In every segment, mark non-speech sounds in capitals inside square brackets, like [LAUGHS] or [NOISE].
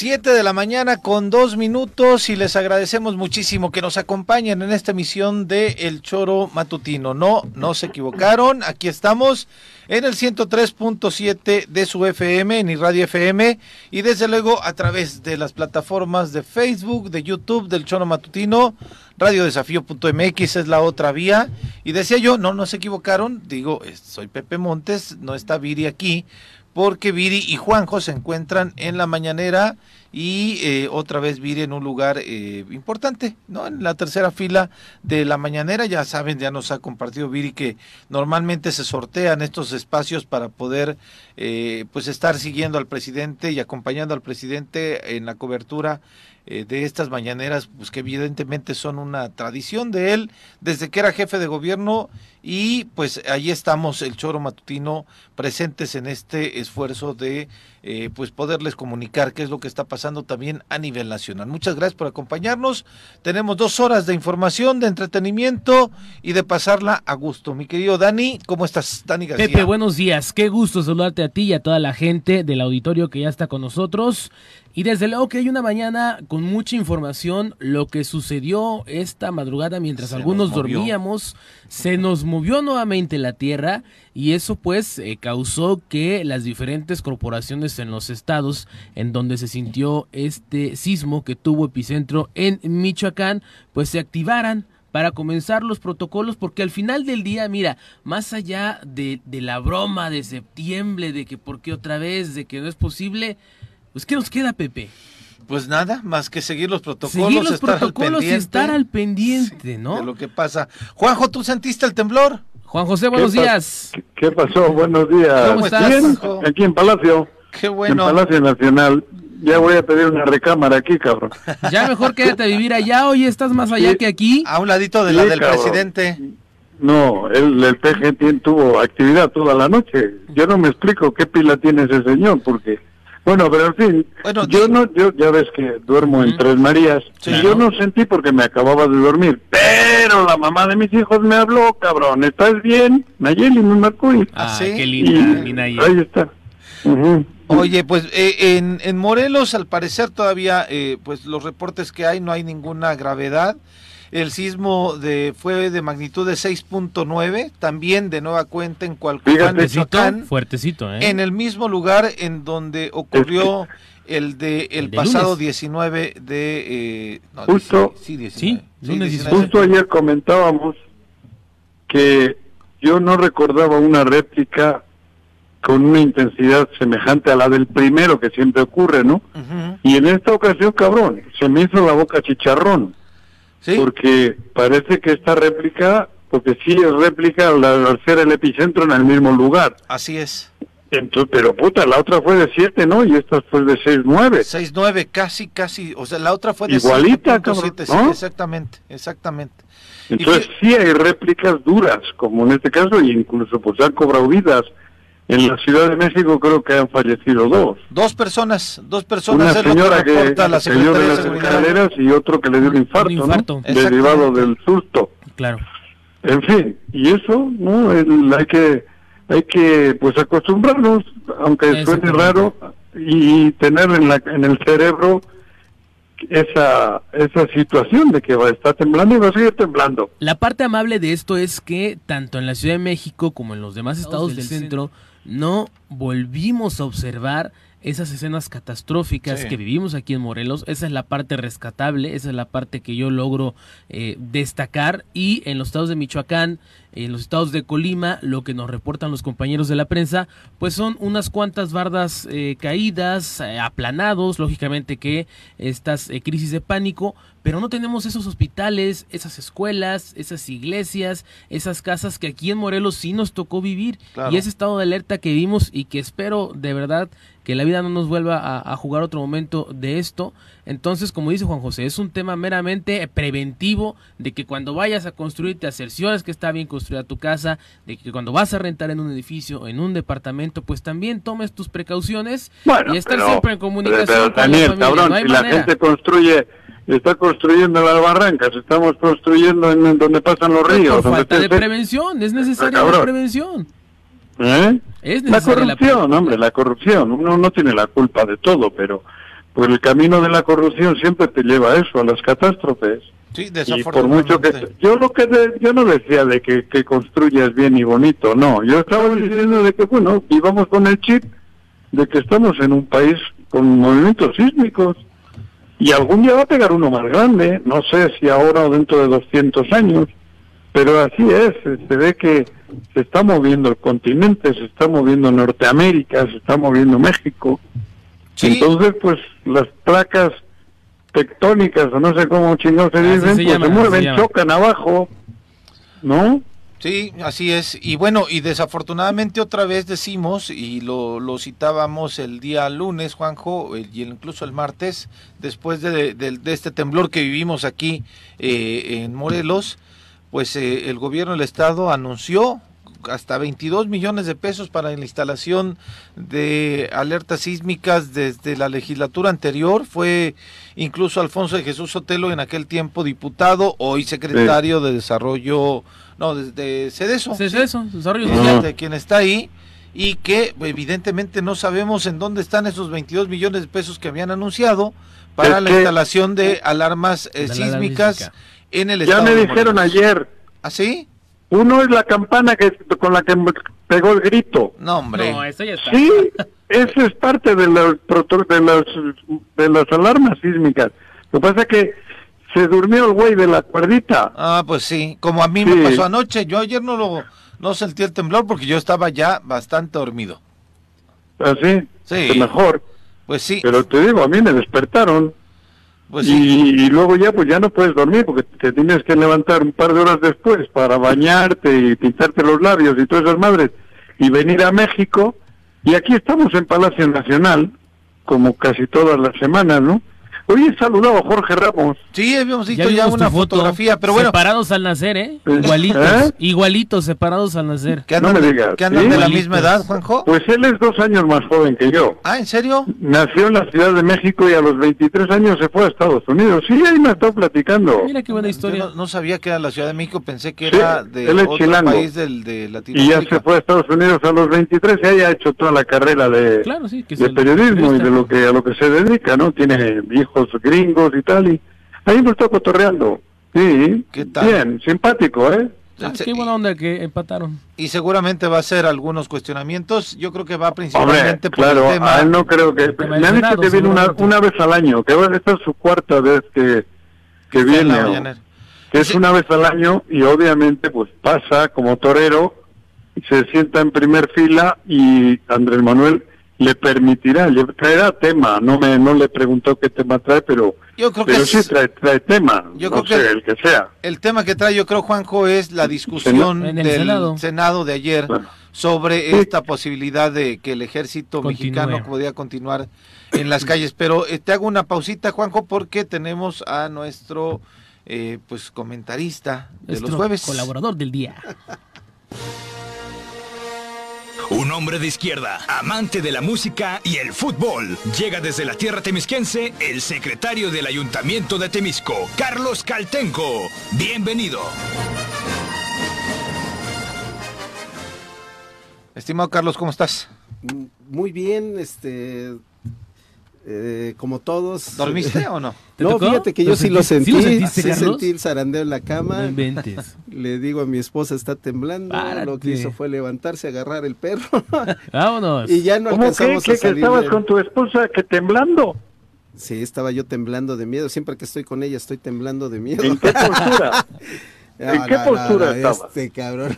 Siete de la mañana con dos minutos y les agradecemos muchísimo que nos acompañen en esta emisión de El Choro Matutino. No, no se equivocaron, aquí estamos en el 103.7 de su FM, en Radio FM y desde luego a través de las plataformas de Facebook, de YouTube, del Choro Matutino, radiodesafío.mx es la otra vía. Y decía yo, no, no se equivocaron, digo, soy Pepe Montes, no está Viri aquí porque Viri y Juanjo se encuentran en la mañanera y eh, otra vez Viri en un lugar eh, importante, ¿no? En la tercera fila de la mañanera, ya saben, ya nos ha compartido Viri que normalmente se sortean estos espacios para poder eh, pues estar siguiendo al presidente y acompañando al presidente en la cobertura de estas mañaneras, pues que evidentemente son una tradición de él desde que era jefe de gobierno y pues ahí estamos el choro matutino presentes en este esfuerzo de eh, pues poderles comunicar qué es lo que está pasando también a nivel nacional. Muchas gracias por acompañarnos. Tenemos dos horas de información, de entretenimiento y de pasarla a gusto. Mi querido Dani, ¿cómo estás? Dani García. Pepe, buenos días. Qué gusto saludarte a ti y a toda la gente del auditorio que ya está con nosotros. Y desde luego que hay una mañana con mucha información, lo que sucedió esta madrugada mientras algunos dormíamos, se nos movió nuevamente la Tierra y eso pues eh, causó que las diferentes corporaciones en los estados en donde se sintió este sismo que tuvo epicentro en Michoacán, pues se activaran para comenzar los protocolos, porque al final del día, mira, más allá de, de la broma de septiembre, de que por qué otra vez, de que no es posible, pues, ¿qué nos queda, Pepe? Pues nada, más que seguir los protocolos, seguir los estar protocolos al y estar al pendiente, sí, ¿no? De lo que pasa. Juanjo, ¿tú sentiste el temblor? Juan José, buenos días. ¿Qué, ¿Qué, pasó? Buenos días. ¿Cómo estás? Bien, aquí en Palacio. Qué bueno. En Palacio Nacional. Ya voy a pedir una recámara aquí, cabrón. [LAUGHS] Ya mejor quédate a vivir allá. Oye, estás más allá Sí. que aquí. A un ladito de la del cabrón. presidente. No, el, el PG tuvo actividad toda la noche. Yo no me explico qué pila tiene ese señor, porque... Bueno, pero en fin, Bueno, yo no, yo ya ves que duermo en. Tres Marías, Sí. y yo no sentí porque me acababa de dormir, pero la mamá de mis hijos me habló, cabrón, ¿estás bien? Nayeli me marcó y... ¿Ah, sí? qué y linda, mi Naye. ahí está. Ujú. Oye, pues eh, en, en Morelos al parecer todavía, eh, pues los reportes que hay no hay ninguna gravedad. El sismo de fue de magnitud de 6.9, también de nueva cuenta en Cualcomán, Michoacán, Fuertecito, ¿eh? en el mismo lugar en donde ocurrió el de el, El de pasado lunes. 19 de eh, no, Justo. sí, 19, Sí, lunes 19. Justo ayer comentábamos que yo no recordaba una réplica con una intensidad semejante a la del primero que siempre ocurre, ¿no? Y en esta ocasión, cabrón, se me hizo la boca chicharrón, Sí, porque parece que esta réplica, porque sí es réplica al, al ser el epicentro en el mismo lugar. así es. Entonces, pero puta, la otra fue de 7, ¿no? Y esta fue de 6-9. 6.9, casi, casi, o sea, la otra fue de Igualita, 5.7, cabrón, sí, ¿no? exactamente, exactamente. Entonces sí hay réplicas duras, como en este caso, y incluso pues han cobrado vidas. En la Ciudad de México creo que han fallecido dos. Dos personas, dos Una personas lo señora que la cayó Secretaría de las escaleras y otro que le dio un infarto, Un infarto. ¿no? Derivado del susto. Claro. En fin, y eso, ¿no? El- hay que hay que pues acostumbrarnos, aunque suene raro, y tener en, la, en el cerebro esa esa situación de que va a estar temblando y va a seguir temblando. La parte amable de esto es que tanto en la Ciudad de México como en los demás estados del centro no volvimos a observar esas escenas catastróficas Sí. que vivimos aquí en Morelos. Esa es la parte rescatable, esa es la parte que yo logro eh, destacar. Y en los estados de Michoacán, en los estados de Colima, lo que nos reportan los compañeros de la prensa, pues son unas cuantas bardas eh, caídas, eh, aplanados, lógicamente que estas eh, crisis de pánico, pero no tenemos esos hospitales, esas escuelas, esas iglesias, esas casas que aquí en Morelos sí nos tocó vivir. Claro. Y ese estado de alerta que vimos y que espero de verdad que la vida no nos vuelva a, a jugar otro momento de esto. Entonces, como dice Juan José, es un tema meramente preventivo de que cuando vayas a construir te acerciones que está bien construida tu casa, de que cuando vas a rentar en un edificio, en un departamento, pues también tomes tus precauciones Bueno, y estar pero- siempre en comunicación pero, con la familia. cabrón, no si la gente construye, está construyendo en las barrancas, estamos construyendo en, en donde pasan los ríos. por donde falta te- de prevención, es necesaria la prevención. ¿Eh? Es la corrupción, hombre, la corrupción. Uno no tiene la culpa de todo, pero pues el camino de la corrupción siempre te lleva a eso, a las catástrofes. Sí, y por mucho que yo lo que yo no decía de que, que construyas bien y bonito, no, yo estaba diciendo de que bueno, íbamos con el chip de que estamos en un país con movimientos sísmicos. Y algún día va a pegar uno más grande, no sé si ahora o dentro de 200 años, pero así es, se ve que se está moviendo el continente, se está moviendo Norteamérica, se está moviendo México. Entonces, pues las placas tectónicas, o no sé cómo chingados se dicen, pues se mueven, chocan abajo, ¿no? Sí, así es. Y bueno, y desafortunadamente otra vez decimos, y lo, lo citábamos el día lunes, Juanjo, y incluso el martes, después de, de, este temblor que vivimos aquí eh, en Morelos, pues eh, el gobierno del estado anunció hasta 22 millones de pesos para la instalación de alertas sísmicas desde la legislatura anterior. Fue incluso Alfonso de Jesús Sotelo en aquel tiempo diputado, hoy secretario de Desarrollo, no, de, Cedeso. Cedeso, Desarrollo Social. De quien está ahí y que evidentemente no sabemos en dónde están esos 22 millones de pesos que habían anunciado para la instalación de alarmas eh, sísmicas en el estado. Ya me dijeron ayer. ¿Ah, sí? Uno es la campana que con la que pegó el grito. No, hombre. No, eso ya está. Sí, [LAUGHS] eso es parte de, las, de, las, de las alarmas sísmicas. Lo que pasa es que se durmió el güey de la cuerdita. Ah, pues sí, como a mí me pasó anoche. Yo ayer no lo no sentí el temblor porque yo estaba ya bastante dormido. ¿Ah, sí? Sí. Mejor. Pues sí. Pero te digo, a mí me despertaron. Pues y, luego ya pues ya no puedes dormir porque te tienes que levantar un par de horas después para bañarte y pintarte los labios y todas esas madres y venir a México y aquí estamos en Palacio Nacional como casi todas las semanas, ¿no? Hoy he saludado a Jorge Ramos. Sí, habíamos visto ya, una fotografía, pero bueno. Separados al nacer, ¿eh? Igualitos, ¿Eh? igualitos, separados al nacer. ¿Qué andan, no me digas. ¿Que andan de la misma edad, Juanjo? Pues él es dos años más joven que yo. Ah, ¿en serio? Nació en la Ciudad de México y a los 23 años se fue a Estados Unidos. Sí, ahí me está platicando. Mira qué buena historia. No, sabía que era la Ciudad de México, pensé que era de otro país del, de Latinoamérica. Y ya se fue a Estados Unidos a los 23 y ahí ha hecho toda la carrera de, de periodismo y de lo que a lo que se dedica, ¿no? Tiene hijos gringos y tal, y ahí me está cotorreando. Sí, bien, simpático, ¿eh? Ah, qué buena onda que empataron. Y seguramente va a ser algunos cuestionamientos. Yo creo que va principalmente por el tema. no creo que. Me han dicho que viene una, una vez al año, que va a estar su cuarta vez que, que viene. que es una vez al año y obviamente pues pasa como torero, se sienta en primer fila y Andrés Manuel le permitirá, le traerá tema, no me no le preguntó qué tema trae, pero, yo creo que sí trae, trae, tema, yo creo que el que sea. El tema que trae yo creo Juanjo es la discusión del Senado. de ayer sobre esta posibilidad de que el ejército mexicano podía continuar en las calles, pero eh, te hago una pausita Juanjo porque tenemos a nuestro eh, pues comentarista de los jueves, colaborador del día. [LAUGHS] Un hombre de izquierda, amante de la música y el fútbol. Llega desde la tierra temisquense el secretario del Ayuntamiento de Temisco, Carlos Caltenco. Bienvenido. Estimado Carlos, ¿cómo estás? Muy bien, este eh, como todos. ¿Dormiste o no? [LAUGHS] No, fíjate que yo sí lo sentí. ¿Sí, sentí el zarandeo en la cama. [LAUGHS] Le digo a mi esposa, está temblando. Lo que hizo fue levantarse, agarrar el perro. [LAUGHS] Vámonos. y ya no ¿Cómo alcanzamos que, a salir. que estabas con tu esposa que temblando? Sí, estaba yo temblando de miedo. Siempre que estoy con ella estoy temblando de miedo. ¿En qué postura? ¿En qué postura estaba? Este cabrón.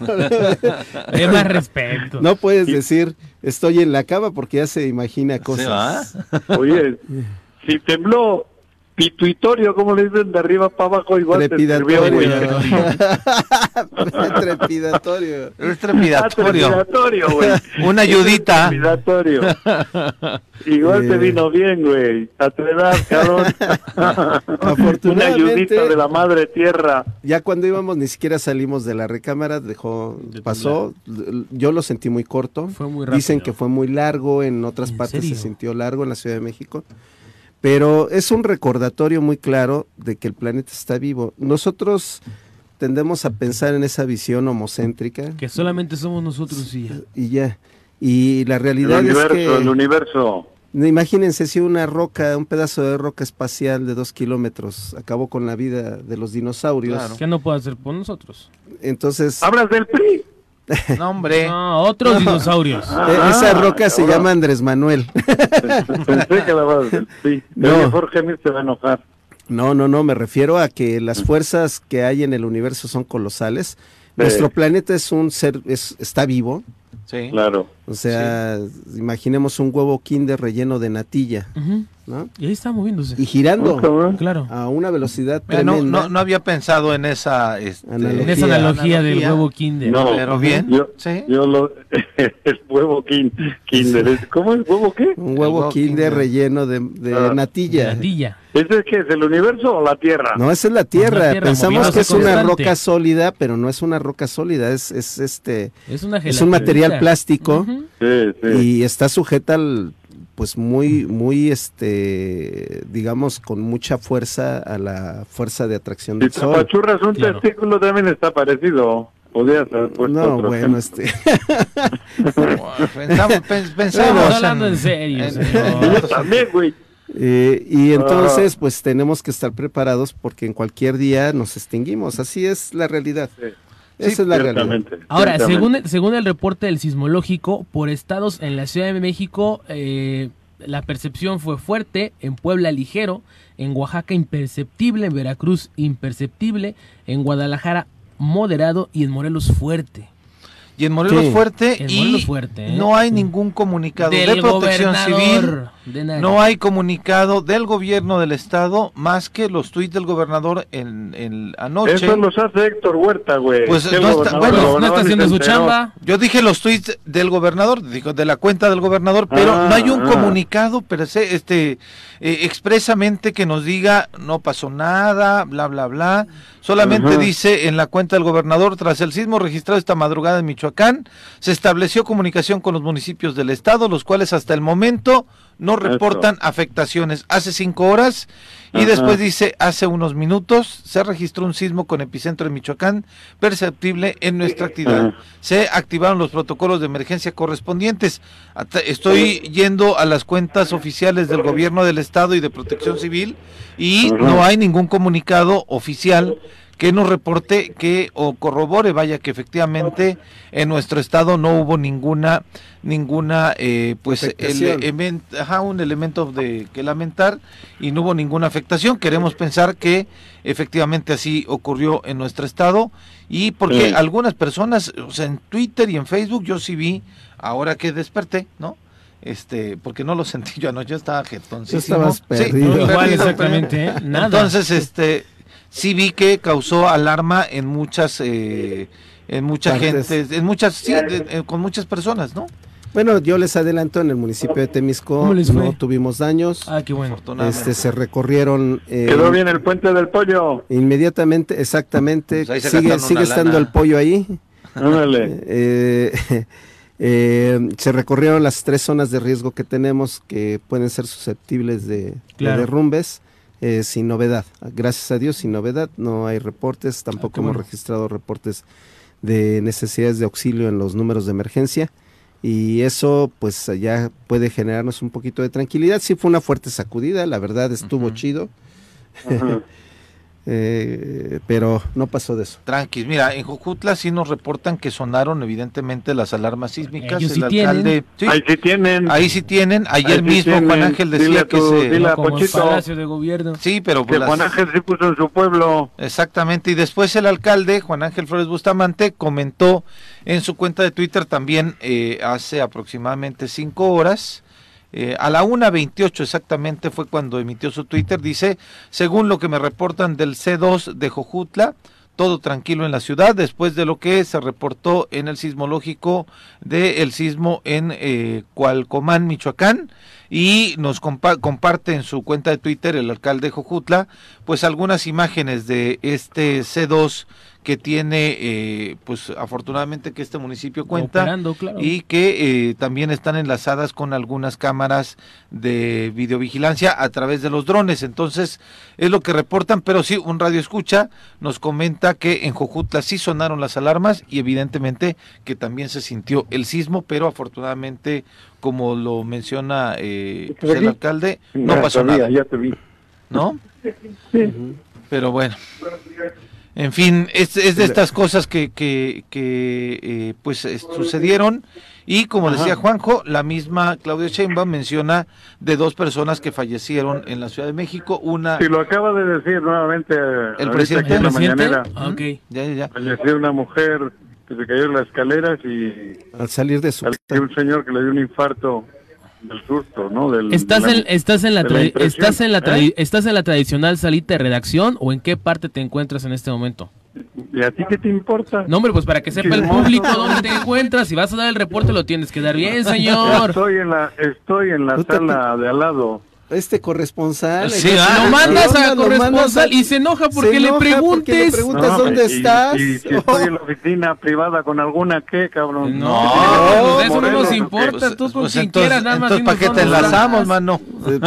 Es [LAUGHS] más respeto. No puedes decir estoy en la cama porque ya se imagina cosas. Oye, [LAUGHS] si tembló pituitorio, como le dicen, de arriba para abajo, igual trepidatorio. [LAUGHS] trepidatorio. Es trepidatorio. Ah, trepidatorio, güey. [LAUGHS] Una ayudita. Trepidatorio. Igual te vino bien, güey. A tu edad, cabrón. [LAUGHS] Una ayudita de la madre tierra. Ya cuando íbamos ni siquiera salimos de la recámara, dejó, pasó. Yo lo sentí muy corto. Fue muy rápido. Dicen que fue muy largo, en otras partes se sintió largo en la Ciudad de México. Pero es un recordatorio muy claro de que el planeta está vivo. Nosotros tendemos a pensar en esa visión homocéntrica. Que solamente somos nosotros y ya. Y ya. Y la realidad el universo, es que... El universo. Imagínense si una roca, un pedazo de roca espacial de dos kilómetros acabó con la vida de los dinosaurios. Claro. ¿Qué no puede hacer por nosotros? Entonces. Hablas del PRI. No, hombre. [LAUGHS] No, otros dinosaurios. E-, esa roca se llama Andrés Manuel. [LAUGHS] Pensé que la del PRI. No. Jorge Mir se va a enojar. No, no, no, me refiero a que las fuerzas que hay en el universo son colosales. Nuestro planeta es un ser, es, está vivo, Sí. Claro. O sea, imaginemos un huevo kinder relleno de natilla. ¿No? Y ahí está moviéndose. Y girando. claro. A una velocidad tremenda. No, no, había pensado en esa, este, analogía. En esa analogía, del huevo kinder. No, pero bien. Yo, ¿Sí? yo lo, [LAUGHS] el huevo kinder. ¿Cómo es? ¿Huevo qué? Un huevo, kinder, relleno de, de ah. natilla. natilla. ¿Ese es que es el universo o la Tierra? No, esa es la Tierra. Pensamos que es una roca sólida, pero no es una roca sólida, es, es este es, una es un material plástico y está sujeta al pues muy muy este digamos con mucha fuerza a la fuerza de atracción del si sol. Si un testículo también está parecido. Podría ser No, bueno, este. [LAUGHS] pensamos, pensamos hablando en, serio. también, güey. Eh, y entonces, pues tenemos que estar preparados porque en cualquier día nos extinguimos. Así es la realidad. Esa es la realidad. Ahora, según, según el reporte del sismológico, por estados en la Ciudad de México, eh, la percepción fue fuerte, en Puebla ligero, en Oaxaca imperceptible, en Veracruz imperceptible, en Guadalajara moderado y en Morelos fuerte. Y en Morelos Fuerte y ¿eh? no hay ningún comunicado de protección civil, no hay comunicado del gobierno del estado más que los tuits del gobernador en, en anoche. Eso los hace Héctor Huerta, güey. Pues no está, bueno, no está haciendo su chamba. Yo dije los tweets del gobernador, digo de la cuenta del gobernador, pero ah, no hay un ah. comunicado, pero este eh, expresamente que nos diga no pasó nada, bla bla bla. Solamente dice en la cuenta del gobernador, tras el sismo registrado esta madrugada en Michoacán, se estableció comunicación con los municipios del estado, los cuales hasta el momento no reportan afectaciones. Hace cinco horas y después dice, hace unos minutos se registró un sismo con epicentro en Michoacán perceptible en nuestra actividad. Se activaron los protocolos de emergencia correspondientes. Estoy yendo a las cuentas oficiales del gobierno del estado y de protección civil y no hay ningún comunicado oficial que nos reporte que o corrobore, vaya que efectivamente en nuestro estado no hubo ninguna ninguna eh, pues ajá, un elemento de que lamentar y no hubo ninguna afectación. Queremos pensar que efectivamente así ocurrió en nuestro estado y porque algunas personas, o sea, en Twitter y en Facebook yo sí vi ahora que desperté, ¿no? este porque no lo sentí yo anoche estaba jetoncísimo. Sí, Igual exactamente, ¿eh? Nada. Entonces, este sí vi que causó alarma en muchas, eh, en mucha gente, en muchas, sí, con muchas personas, ¿no? Bueno, yo les adelanto, en el municipio de Temisco no tuvimos daños. Ah, qué bueno. Este, se recorrieron... Eh, Quedó bien el puente del pollo. Inmediatamente, exactamente. Pues sigue sigue estando el pollo ahí. [LAUGHS] eh, [LAUGHS] eh, se recorrieron las tres zonas de riesgo que tenemos que pueden ser susceptibles de, de derrumbes. Eh, sin novedad. Gracias a Dios, sin novedad, no hay reportes, tampoco ah, hemos registrado reportes de necesidades de auxilio en los números de emergencia y eso pues ya puede generarnos un poquito de tranquilidad. Sí fue una fuerte sacudida, la verdad estuvo chido. [LAUGHS] Eh, pero no pasó de eso. Tranquis, mira, en Jojutla sí nos reportan que sonaron evidentemente las alarmas sísmicas. el alcalde, ahí sí tienen. Ahí sí tienen. Ayer mismo Juan Ángel decía que se. Palacio de gobierno. Sí, pero. Que Juan Ángel sí puso en su pueblo. Exactamente. Y después el alcalde, Juan Ángel Flores Bustamante, comentó en su cuenta de Twitter también eh, hace aproximadamente cinco horas eh, a la 1.28 exactamente fue cuando emitió su Twitter. Dice, según lo que me reportan del C2 de Jojutla, todo tranquilo en la ciudad después de lo que se reportó en el sismológico del sismo en eh, Cualcomán, Michoacán y nos comparte en su cuenta de Twitter el alcalde de Jojutla pues algunas imágenes de este C2 que tiene, eh, pues afortunadamente que este municipio cuenta y que eh, también están enlazadas con algunas cámaras de videovigilancia a través de los drones. Entonces, es lo que reportan, pero sí, un radio escucha nos comenta que en Jojutla sí sonaron las alarmas y evidentemente que también se sintió el sismo, pero afortunadamente como lo menciona eh, pues, el alcalde, no pasó nada. Ya te vi. ¿No? Sí. Pero bueno. En fin, es, es de estas cosas que, que, que eh, pues sucedieron. Y como decía Juanjo, la misma Claudia Sheinbaum menciona de dos personas que fallecieron en la Ciudad de México, una... Sí, lo acaba de decir nuevamente el presidente. en la mañanera. Ah, ya, ya, Falleció una mujer que se cayó en las escaleras y... Al salir de su... Un señor que le dio un infarto del susto, ¿no? Del, ¿Estás, en, ¿estás, en la ¿estás, en la ¿Eh? ¿Estás en la tradicional salita de redacción o en qué parte te encuentras en este momento? ¿Y a ti qué te importa? No, hombre, pues para que sepa el público dónde te [LAUGHS] encuentras, si vas a dar el reporte lo tienes que dar bien, señor. Estoy en la, estoy en la sala de al lado este corresponsal. Sí, lo mandas a corresponsal y se enoja porque le preguntes. preguntas dónde estás. Y, si estoy en la oficina privada con alguna, ¿qué, cabrón? No, eso no nos importa. Pues, tú con pues quien quieras, nada más. ¿para qué te enlazamos, mano?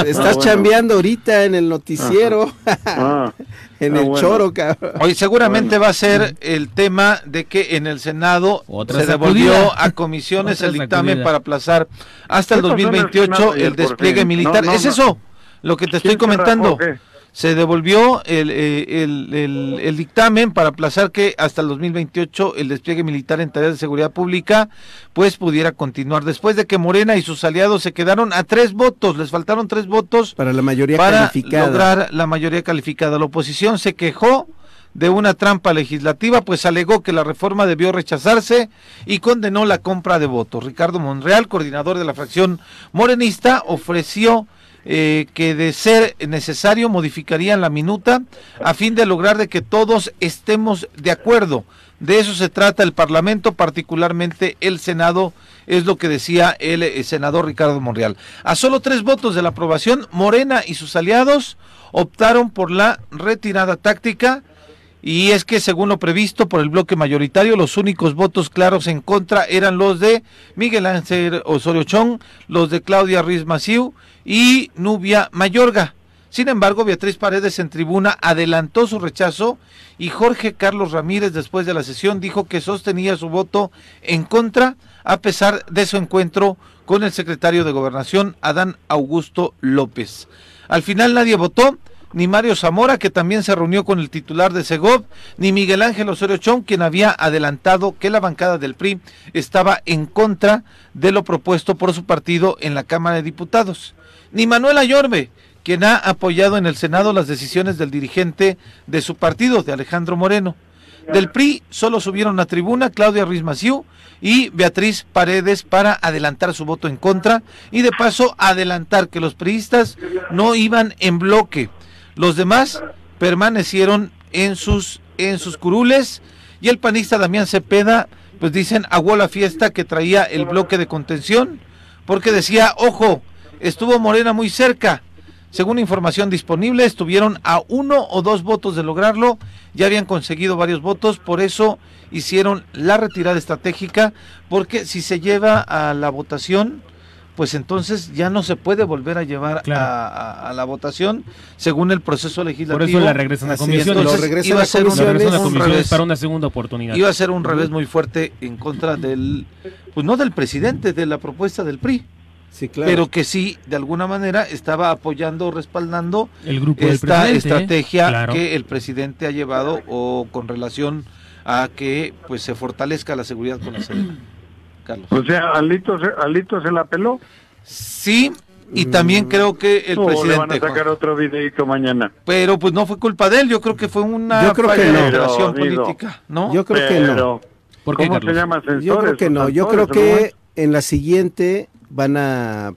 Estás chambeando ahorita en el noticiero. Ah. [LAUGHS] en ah, el choro, cabrón. Hoy seguramente va a ser el tema de que en el Senado se devolvió a comisiones el dictamen para aplazar hasta el 2028 el, despliegue militar. ¿Es eso lo que te estoy comentando? Se devolvió el, eh, el, el, el, dictamen para aplazar que hasta el 2028 el despliegue militar en tareas de seguridad pública pues pudiera continuar. Después de que Morena y sus aliados se quedaron a tres votos, les faltaron tres votos para la mayoría para lograr la mayoría calificada. La oposición se quejó de una trampa legislativa, pues alegó que la reforma debió rechazarse y condenó la compra de votos. Ricardo Monreal, coordinador de la fracción morenista, ofreció eh, que de ser necesario modificarían la minuta a fin de lograr de que todos estemos de acuerdo. De eso se trata el Parlamento, particularmente el Senado, es lo que decía el, el senador Ricardo Monreal. A solo tres votos de la aprobación, Morena y sus aliados optaron por la retirada táctica y es que según lo previsto por el bloque mayoritario, los únicos votos claros en contra eran los de Miguel Ángel Osorio Chong, los de Claudia Ruiz Maciú y Nubia Mayorga. Sin embargo, Beatriz Paredes en tribuna adelantó su rechazo y Jorge Carlos Ramírez después de la sesión dijo que sostenía su voto en contra a pesar de su encuentro con el secretario de Gobernación, Adán Augusto López. Al final nadie votó, ni Mario Zamora, que también se reunió con el titular de Segov, ni Miguel Ángel Osorio Chong, quien había adelantado que la bancada del PRI estaba en contra de lo propuesto por su partido en la Cámara de Diputados ni Manuel Ayorbe, quien ha apoyado en el Senado las decisiones del dirigente de su partido, de Alejandro Moreno. Del PRI solo subieron a tribuna Claudia Ruiz Maciú y Beatriz Paredes para adelantar su voto en contra y de paso adelantar que los priistas no iban en bloque. Los demás permanecieron en sus, en sus curules y el panista Damián Cepeda, pues dicen, aguó la fiesta que traía el bloque de contención porque decía, ojo, estuvo Morena muy cerca. Según información disponible, estuvieron a uno o dos votos de lograrlo, ya habían conseguido varios votos, por eso hicieron la retirada estratégica, porque si se lleva a la votación, pues entonces ya no se puede volver a llevar a, la votación según el proceso legislativo. Por eso la regresan a comisiones. Entonces, iba a ser un, revés, para una segunda oportunidad. Iba a ser un revés muy fuerte en contra del, pues no del presidente, de la propuesta del PRI pero que sí, de alguna manera, estaba apoyando o respaldando el grupo esta estrategia que el presidente ha llevado o con relación a que pues se fortalezca la seguridad con la Sedena. [CLEARS THROAT] Carlos. O sea, Alito se, Alito se la peló. Sí, y también creo que el presidente. Le van a sacar otro videito mañana. Pero pues no fue culpa de él, yo creo que fue una yo creo que no. política, ¿no? Yo creo que no. ¿Cómo se llama? Yo creo que no, yo creo que en la siguiente van a,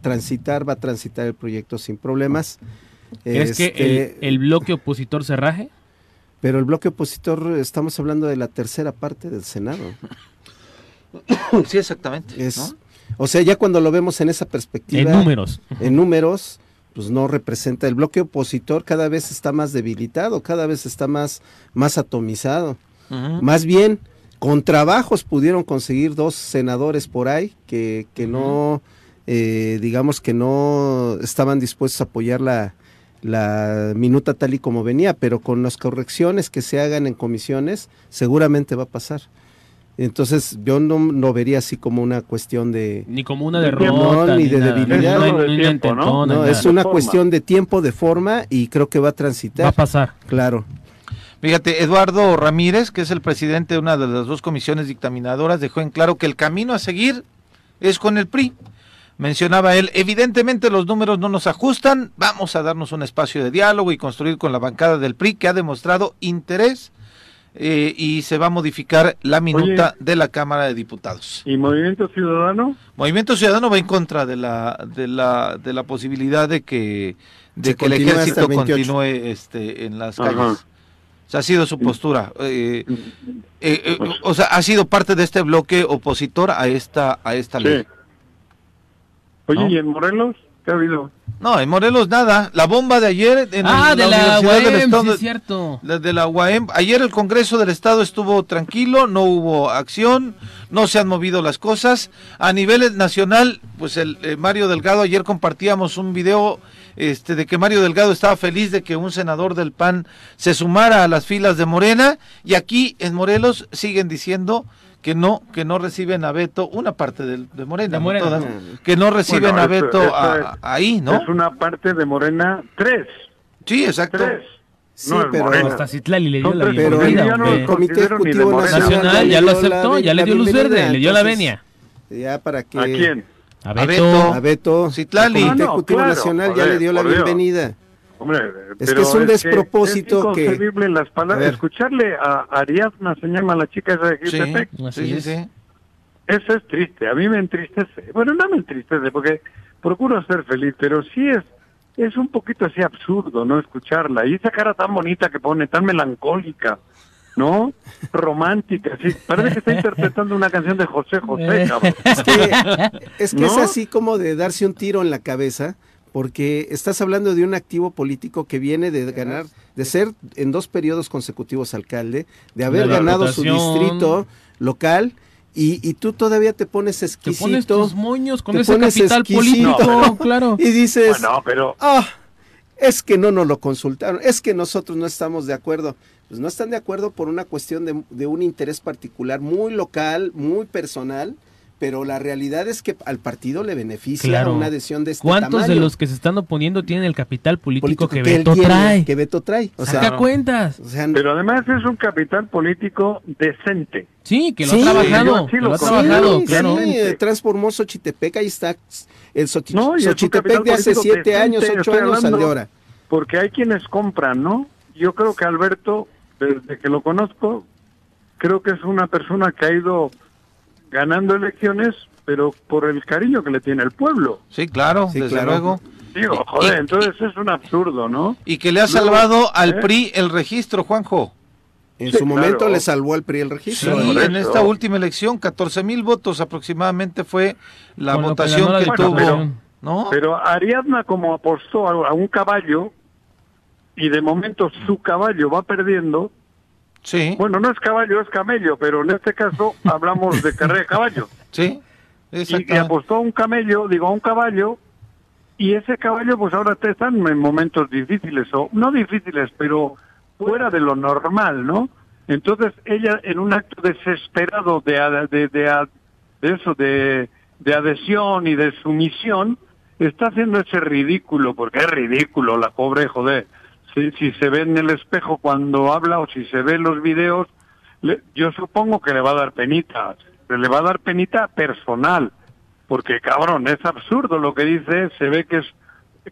transitar, va a transitar el proyecto sin problemas. ¿Es que este, el, bloque opositor se raje? Pero el bloque opositor, estamos hablando de la tercera parte del Senado. [COUGHS] Sí, exactamente. O sea, ya cuando lo vemos en esa perspectiva. En números. En números, pues no representa. El bloque opositor cada vez está más debilitado, cada vez está más, más atomizado. Más bien, con trabajos pudieron conseguir dos senadores por ahí que, que no, eh, digamos que no estaban dispuestos a apoyar la, la minuta tal y como venía, pero con las correcciones que se hagan en comisiones seguramente va a pasar. Entonces yo no lo vería así como una cuestión de... Ni como una derrota. ni, de debilidad. No, es una cuestión de tiempo, de forma y creo que va a transitar. Va a pasar. Claro. Fíjate, Eduardo Ramírez, que es el presidente de una de las dos comisiones dictaminadoras, dejó en claro que el camino a seguir es con el PRI. Mencionaba él, evidentemente los números no nos ajustan, vamos a darnos un espacio de diálogo y construir con la bancada del PRI que ha demostrado interés eh, y se va a modificar la minuta de la Cámara de Diputados. ¿Y Movimiento Ciudadano? Movimiento Ciudadano va en contra de la de la de la posibilidad de que de que el ejército continúe este en las calles. Sea, ha sido su postura. Eh, eh, o sea, ha sido parte de este bloque opositor a esta a esta ley. Oye, ¿y en Morelos? ¿Qué ha habido? No, en Morelos nada. La bomba de ayer en ah, de la, Universidad del cierto. De, la UAM. Ayer el Congreso del Estado estuvo tranquilo, no hubo acción, no se han movido las cosas. A nivel nacional, pues el eh, Mario Delgado, ayer compartíamos un video este, de que Mario Delgado estaba feliz de que un senador del PAN se sumara a las filas de Morena. Y aquí en Morelos siguen diciendo que no que no reciben a Beto, una parte de, de Morena, todas, que no reciben a Beto ahí, ¿no? Es una parte de Morena, tres. Sí, exacto. Tres. Sí, pero hasta Citlali le dio la bienvenida. Pero el Comité Ejecutivo Nacional, ya lo aceptó, ya le dio luz verde, le dio la venia. Ya para que... ¿A quién? A Beto. A Beto. Citlali. El Ejecutivo Nacional ya le dio la bienvenida. Hombre, es que es un despropósito que, es inconcebible las palabras. Escucharle a Ariadna, se llama la chica esa de Jutepec. Sí, sí, sí, Eso es triste, a mí me entristece. Bueno, no me entristece porque procuro ser feliz, pero sí es es un poquito así absurdo, ¿no? Escucharla. Y esa cara tan bonita que pone, tan melancólica, ¿no? Romántica, sí. Parece que está interpretando una canción de José José, cabrón. Es que, es, que es así como de darse un tiro en la cabeza porque estás hablando de un activo político que viene de ganar, de ser en dos periodos consecutivos alcalde, de haber ganado su distrito local. Y, y, tú todavía te pones exquisito. Te pones tus moños con ese capital político, claro. [LAUGHS] Y dices, bueno, pero... Ah, es que no nos lo consultaron, es que nosotros no estamos de acuerdo. Pues no están de acuerdo por una cuestión de, de un interés particular, muy local, muy personal, pero la realidad es que al partido le beneficia una adhesión de este ¿Cuántos de los que se están oponiendo tienen el capital político, que, Beto trae? Que Beto trae. O sea, cuentas. pero además es un capital político decente. Sí, que lo ha trabajado. Sí, lo, ha trabajado, claro. transformó Xochitepec, ahí está el Xochitepec de hace siete años, ocho años al de ahora. Porque hay quienes compran, ¿no? Yo creo que Alberto, desde que lo conozco, creo que es una persona que ha ido ganando elecciones, pero por el cariño que le tiene el pueblo. Sí, claro, desde luego. Digo, joder, entonces es un absurdo, ¿no? Y que le ha salvado al ¿eh? PRI el registro, Juanjo. En su momento le salvó al PRI el registro. Sí, en esta última elección, 14 mil votos aproximadamente fue la votación que, tuvo. Pero, ¿no? pero Ariadna como apostó a un caballo y de momento su caballo va perdiendo, Sí. Bueno, no es caballo, es camello, pero en este caso [LAUGHS] hablamos de carrera de caballo. Sí, y, y, apostó a un camello, digo, a un caballo, y ese caballo pues ahora te están en momentos difíciles, o no difíciles, pero fuera de lo normal, ¿no? Entonces ella en un acto desesperado de, de, de, de eso, de, de adhesión y de sumisión, está haciendo ese ridículo, porque es ridículo la pobre, joder si, se ve en el espejo cuando habla o si se ve en los videos, yo supongo que le va a dar penita, le va a dar penita personal, porque cabrón, es absurdo lo que dice, se ve que es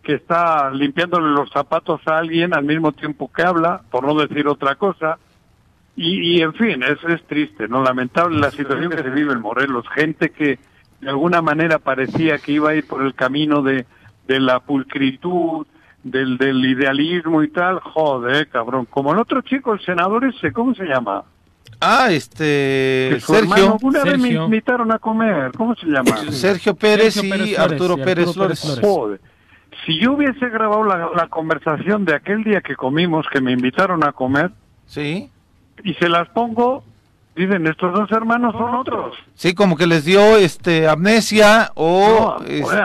que está limpiándole los zapatos a alguien al mismo tiempo que habla, por no decir otra cosa, y, en fin, es, es triste, ¿no? Lamentable la situación que se vive en Morelos, gente que de alguna manera parecía que iba a ir por el camino de, de la pulcritud, del, del idealismo y tal, joder, cabrón. Como el otro chico, el senador ese, ¿cómo se llama? Ah, este Sergio. una vez me invitaron a comer, ¿cómo se llama? [LAUGHS] Sergio Pérez y Arturo, Pérez, Flores. Joder. Si yo hubiese grabado la, la, conversación de aquel día que comimos, que me invitaron a comer, sí, y se las pongo, dicen estos dos hermanos son otros. Sí, como que les dio este amnesia o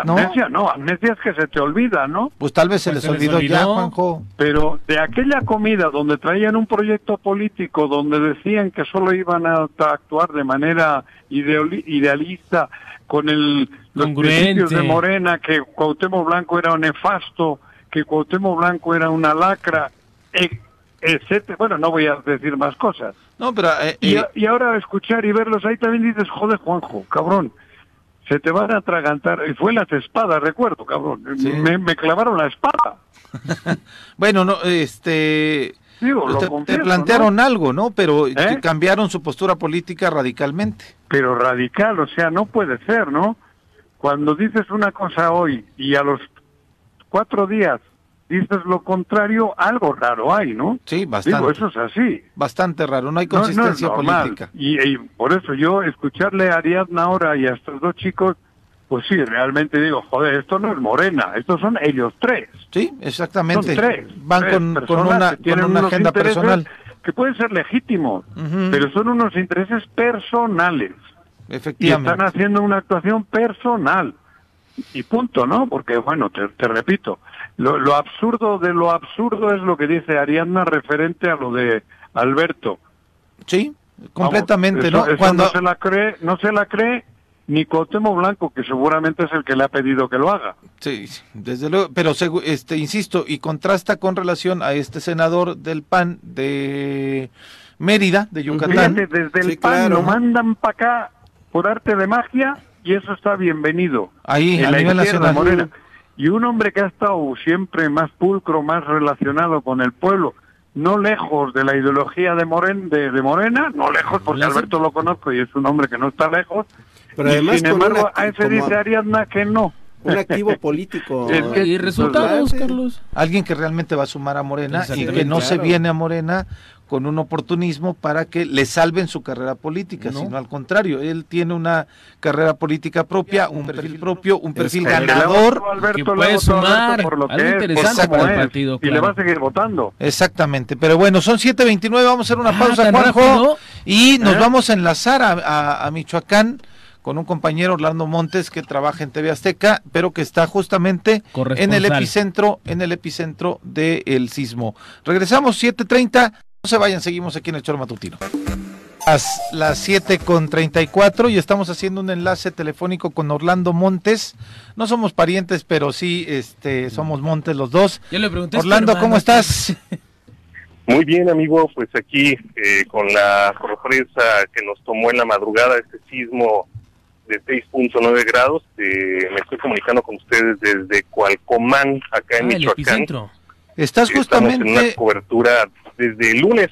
no, amnesia, no, amnesia es que se te olvida, ¿no? Pues tal vez se pues les olvidó, ya, Juanjo. Pero de aquella comida donde traían un proyecto político donde decían que solo iban a actuar de manera idealista con el los principios de Morena, que Cuauhtémoc Blanco era un nefasto, que Cuauhtémoc Blanco era una lacra, eh, bueno, no voy a decir más cosas. No, pero... Eh, y, y, ahora escuchar y verlos ahí también dices, joder, Juanjo, cabrón, se te van a atragantar. Y fue las espadas, recuerdo, cabrón. Me, clavaron la espada. [LAUGHS] bueno, no, este... Digo, te, plantearon algo, ¿no? Pero ¿Eh? cambiaron su postura política radicalmente. Pero radical, o sea, no puede ser, ¿no? Cuando dices una cosa hoy y a los cuatro días dices lo contrario, algo raro hay, ¿no? Sí, bastante. Digo, eso es así. Bastante raro, no hay consistencia política. Y, por eso yo escucharle a Ariadna ahora y a estos dos chicos, pues sí, realmente digo, joder, esto no es Morena, estos son ellos tres. Sí, exactamente. Son tres. Van con, con, una, con una agenda personal. Que pueden ser legítimos, pero son unos intereses personales. Efectivamente. Y están haciendo una actuación personal. Y punto, ¿no? Porque, bueno, te, te repito, lo, absurdo de lo absurdo es lo que dice Ariadna referente a lo de Alberto. Sí, completamente, ¿no? Cuando no se la cree, no se la cree ni Cotemo Blanco, que seguramente es el que le ha pedido que lo haga. Sí, desde luego, pero este insisto y contrasta con relación a este senador del PAN de Mérida, de Yucatán. desde el PAN lo mandan para acá por arte de magia y eso está bienvenido. Ahí, a nivel nacional. Y un hombre que ha estado siempre más pulcro, más relacionado con el pueblo, no lejos de la ideología de, Moren, de, Morena, no lejos, porque Alberto lo conozco y es un hombre que no está lejos. Pero además, sin embargo, a ese dice Ariadna que no. Un activo político. [LAUGHS] y resultados, Carlos. Alguien que realmente va a sumar a Morena y que no se viene a Morena con un oportunismo para que le salven su carrera política, sino al contrario, él tiene una carrera política propia, un perfil propio, un perfil ganador que puede sumar algo interesante para el partido. Y le va a seguir votando. Exactamente, pero bueno, son 7.29, vamos a hacer una ah, pausa, Juanjo, y nos ¿Eh? vamos a enlazar a, Michoacán con un compañero Orlando Montes que trabaja en TV Azteca, pero que está justamente en el epicentro, en el epicentro del sismo. Regresamos 7:30. No se vayan, seguimos aquí en el Choro Matutino. Las, las 7 con 34 y estamos haciendo un enlace telefónico con Orlando Montes. No somos parientes, pero sí este, somos Montes los dos. Yo le pregunté Orlando, ¿cómo estás? Muy bien, amigo, pues aquí eh, con la sorpresa que nos tomó en la madrugada este sismo de 6.9 grados, eh, me estoy comunicando con ustedes desde Cualcomán, acá en ah, Michoacán. Estás justamente... en una cobertura desde el lunes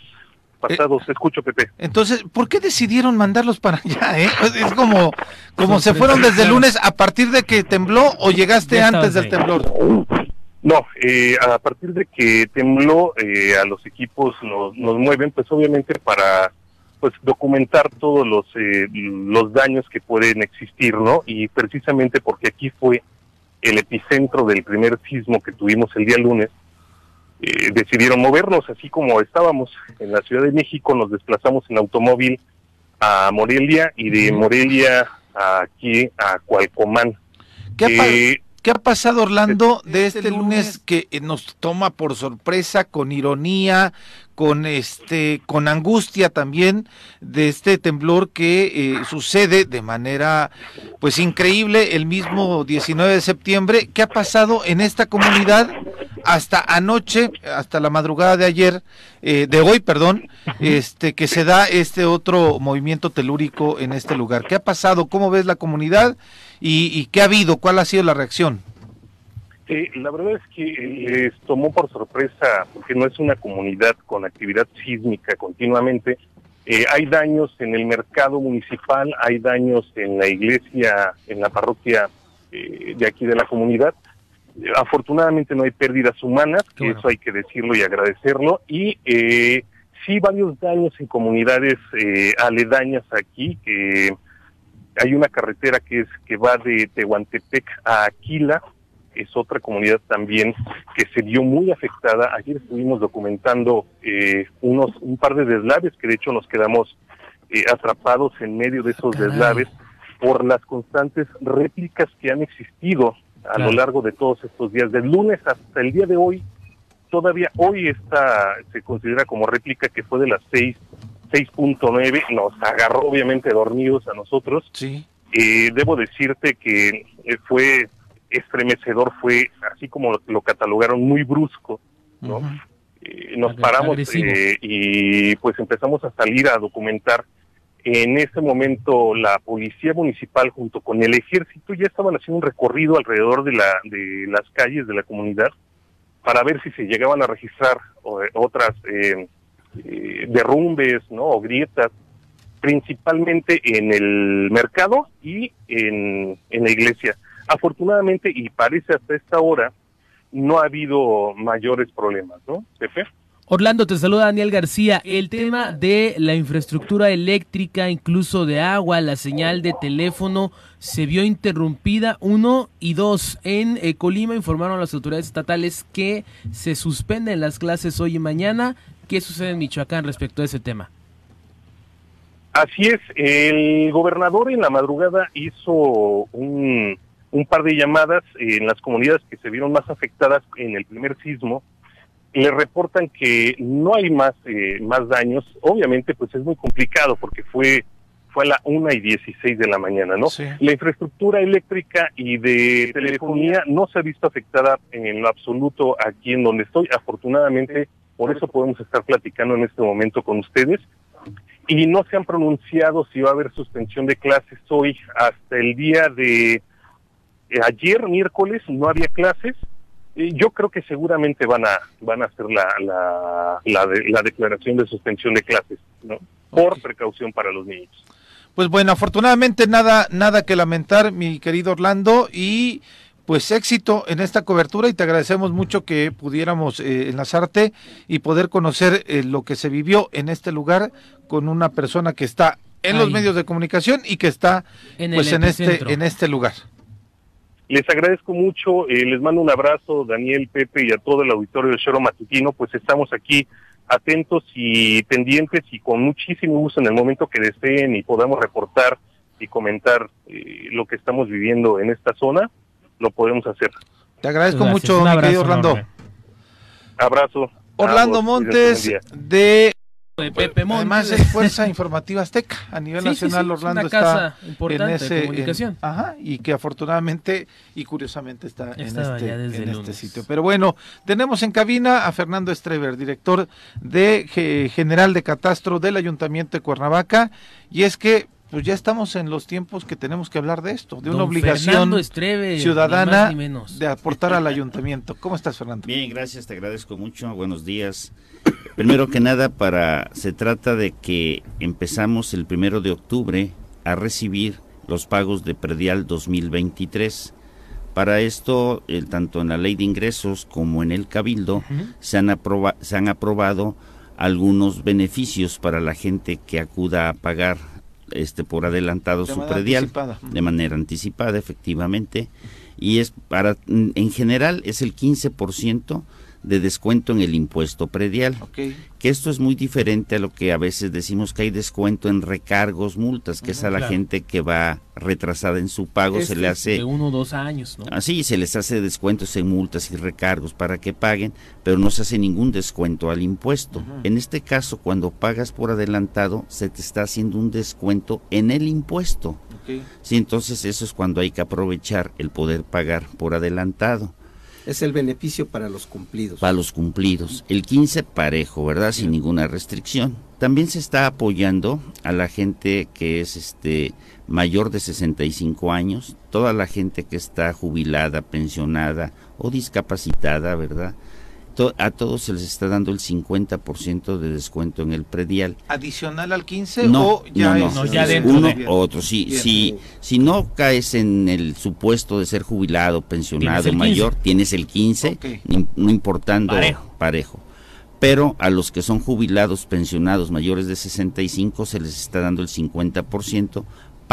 pasado. Eh, escucho, Pepe. Entonces, ¿por qué decidieron mandarlos para allá? Eh? [LAUGHS] Es como, como se fueron desde el lunes a partir de que tembló o llegaste antes del temblor. No, eh, a partir de que tembló, eh, a los equipos nos, nos mueven, pues obviamente para pues documentar todos los los daños que pueden existir, ¿no? Y precisamente porque aquí fue el epicentro del primer sismo que tuvimos el día lunes, eh, decidieron movernos, así como estábamos en la Ciudad de México, nos desplazamos en automóvil a Morelia y de Morelia aquí a Cualcomán. ¿Qué, ¿Qué ha pasado, Orlando, de este, este lunes que nos toma por sorpresa, con ironía, con este, con angustia también de este temblor que eh, sucede de manera, pues increíble, el mismo 19 de septiembre? ¿Qué ha pasado en esta comunidad hasta anoche, hasta la madrugada de ayer, eh, de hoy, perdón, este, que se da este otro movimiento telúrico en este lugar? ¿Qué ha pasado? ¿Cómo ves la comunidad? y, qué ha habido? ¿Cuál ha sido la reacción? la verdad es que les tomó por sorpresa, porque no es una comunidad con actividad sísmica continuamente. Eh, hay daños en el mercado municipal, hay daños en la iglesia, en la parroquia eh, de aquí de la comunidad. Afortunadamente no hay pérdidas humanas, que eso hay que decirlo y agradecerlo. Y eh, sí varios daños en comunidades aledañas aquí, que hay una carretera que es que va de Tehuantepec a Aquila, es otra comunidad también que se vio muy afectada. Ayer estuvimos documentando eh, unos un par de deslaves que de hecho nos quedamos eh, atrapados en medio de esos deslaves por las constantes réplicas que han existido a lo largo de todos estos días, del lunes hasta el día de hoy, todavía hoy está, se considera como réplica que fue de las 6, 6.9, nos agarró obviamente dormidos a nosotros. Sí. Eh, debo decirte que eh, fue estremecedor, fue así como lo, catalogaron muy brusco, ¿no? Eh, nos paramos y pues empezamos a salir a documentar en ese momento la policía municipal junto con el ejército ya estaban haciendo un recorrido alrededor de, la, de las calles de la comunidad para ver si se llegaban a registrar otras eh, eh, derrumbes ¿no? o grietas, principalmente en el mercado y en, en la iglesia. Afortunadamente, y parece hasta esta hora, no ha habido mayores problemas, ¿no, Pepe? Orlando, te saluda Daniel García. El tema de la infraestructura eléctrica, incluso de agua, la señal de teléfono, se vio interrumpida. Uno y dos, en eh, Colima informaron las autoridades estatales que se suspenden las clases hoy y mañana. ¿Qué sucede en Michoacán respecto a ese tema? Así es, el gobernador en la madrugada hizo un, un par de llamadas en las comunidades que se vieron más afectadas en el primer sismo le reportan que no hay más eh, más daños. Obviamente, pues es muy complicado porque fue fue a la una y 16 de la mañana, ¿no? La infraestructura eléctrica y de telefonía no se ha visto afectada en lo absoluto aquí en donde estoy. Afortunadamente, por eso podemos estar platicando en este momento con ustedes. Y no se han pronunciado si va a haber suspensión de clases hoy. Hasta el día de ayer, miércoles, no había clases yo creo que seguramente van a van a hacer la la, la, declaración de suspensión de clases, ¿no? Por precaución para los niños. Pues bueno, afortunadamente nada nada que lamentar, mi querido Orlando y pues éxito en esta cobertura y te agradecemos mucho que pudiéramos eh, enlazarte y poder conocer eh, lo que se vivió en este lugar con una persona que está en los medios de comunicación y que está pues en este en este lugar. Les agradezco mucho, eh, les mando un abrazo, Daniel, Pepe y a todo el auditorio del Choro Matutino, pues estamos aquí atentos y pendientes y con muchísimo gusto en el momento que deseen y podamos reportar y comentar eh, lo que estamos viviendo en esta zona, lo podemos hacer. Te agradezco mucho, mi querido Orlando. Abrazo. Orlando Montes de Pepe Además es Fuerza Informativa Azteca. A nivel [LAUGHS] nacional Orlando está en ese comunicación. ajá, y que afortunadamente y curiosamente está en, este, en este sitio. Pero bueno, tenemos en cabina a Fernando Estrever, director de General de Catastro del Ayuntamiento de Cuernavaca. Y es que pues ya estamos en los tiempos que tenemos que hablar de esto, de una obligación ciudadana de aportar al ayuntamiento. ¿Cómo estás, Fernando? Bien, gracias, te agradezco mucho. Buenos días. Primero que nada, para se trata de que empezamos el primero de octubre a recibir los pagos de predial 2023. Para esto, el, tanto en la ley de ingresos como en el cabildo, se, han se han aprobado algunos beneficios para la gente que acuda a pagar este por adelantado su predial de manera anticipada efectivamente. Y es para en general es el 15% de descuento en el impuesto predial. Que esto es muy diferente a lo que a veces decimos que hay descuento en recargos, multas, que es a la gente que va retrasada en su pago, se le hace... De uno o dos años, ¿no? Así, se les hace descuentos en multas y recargos para que paguen, pero no se hace ningún descuento al impuesto. En este caso, cuando pagas por adelantado, se te está haciendo un descuento en el impuesto. Sí, entonces eso es cuando hay que aprovechar el poder pagar por adelantado. Es el beneficio para los cumplidos. Para los cumplidos. El 15 parejo, ¿verdad? Sin ninguna restricción. También se está apoyando a la gente que es este mayor de 65 años, toda la gente que está jubilada, pensionada o discapacitada, ¿verdad? A todos se les está dando el 50% de descuento en el predial. ¿Adicional al 15 o ya no, no, ya dentro uno o otro? Sí, si, si no caes en el supuesto de ser jubilado, pensionado, mayor, tienes el 15, no importando parejo. Pero a los que son jubilados, pensionados, mayores de 65, se les está dando el 50%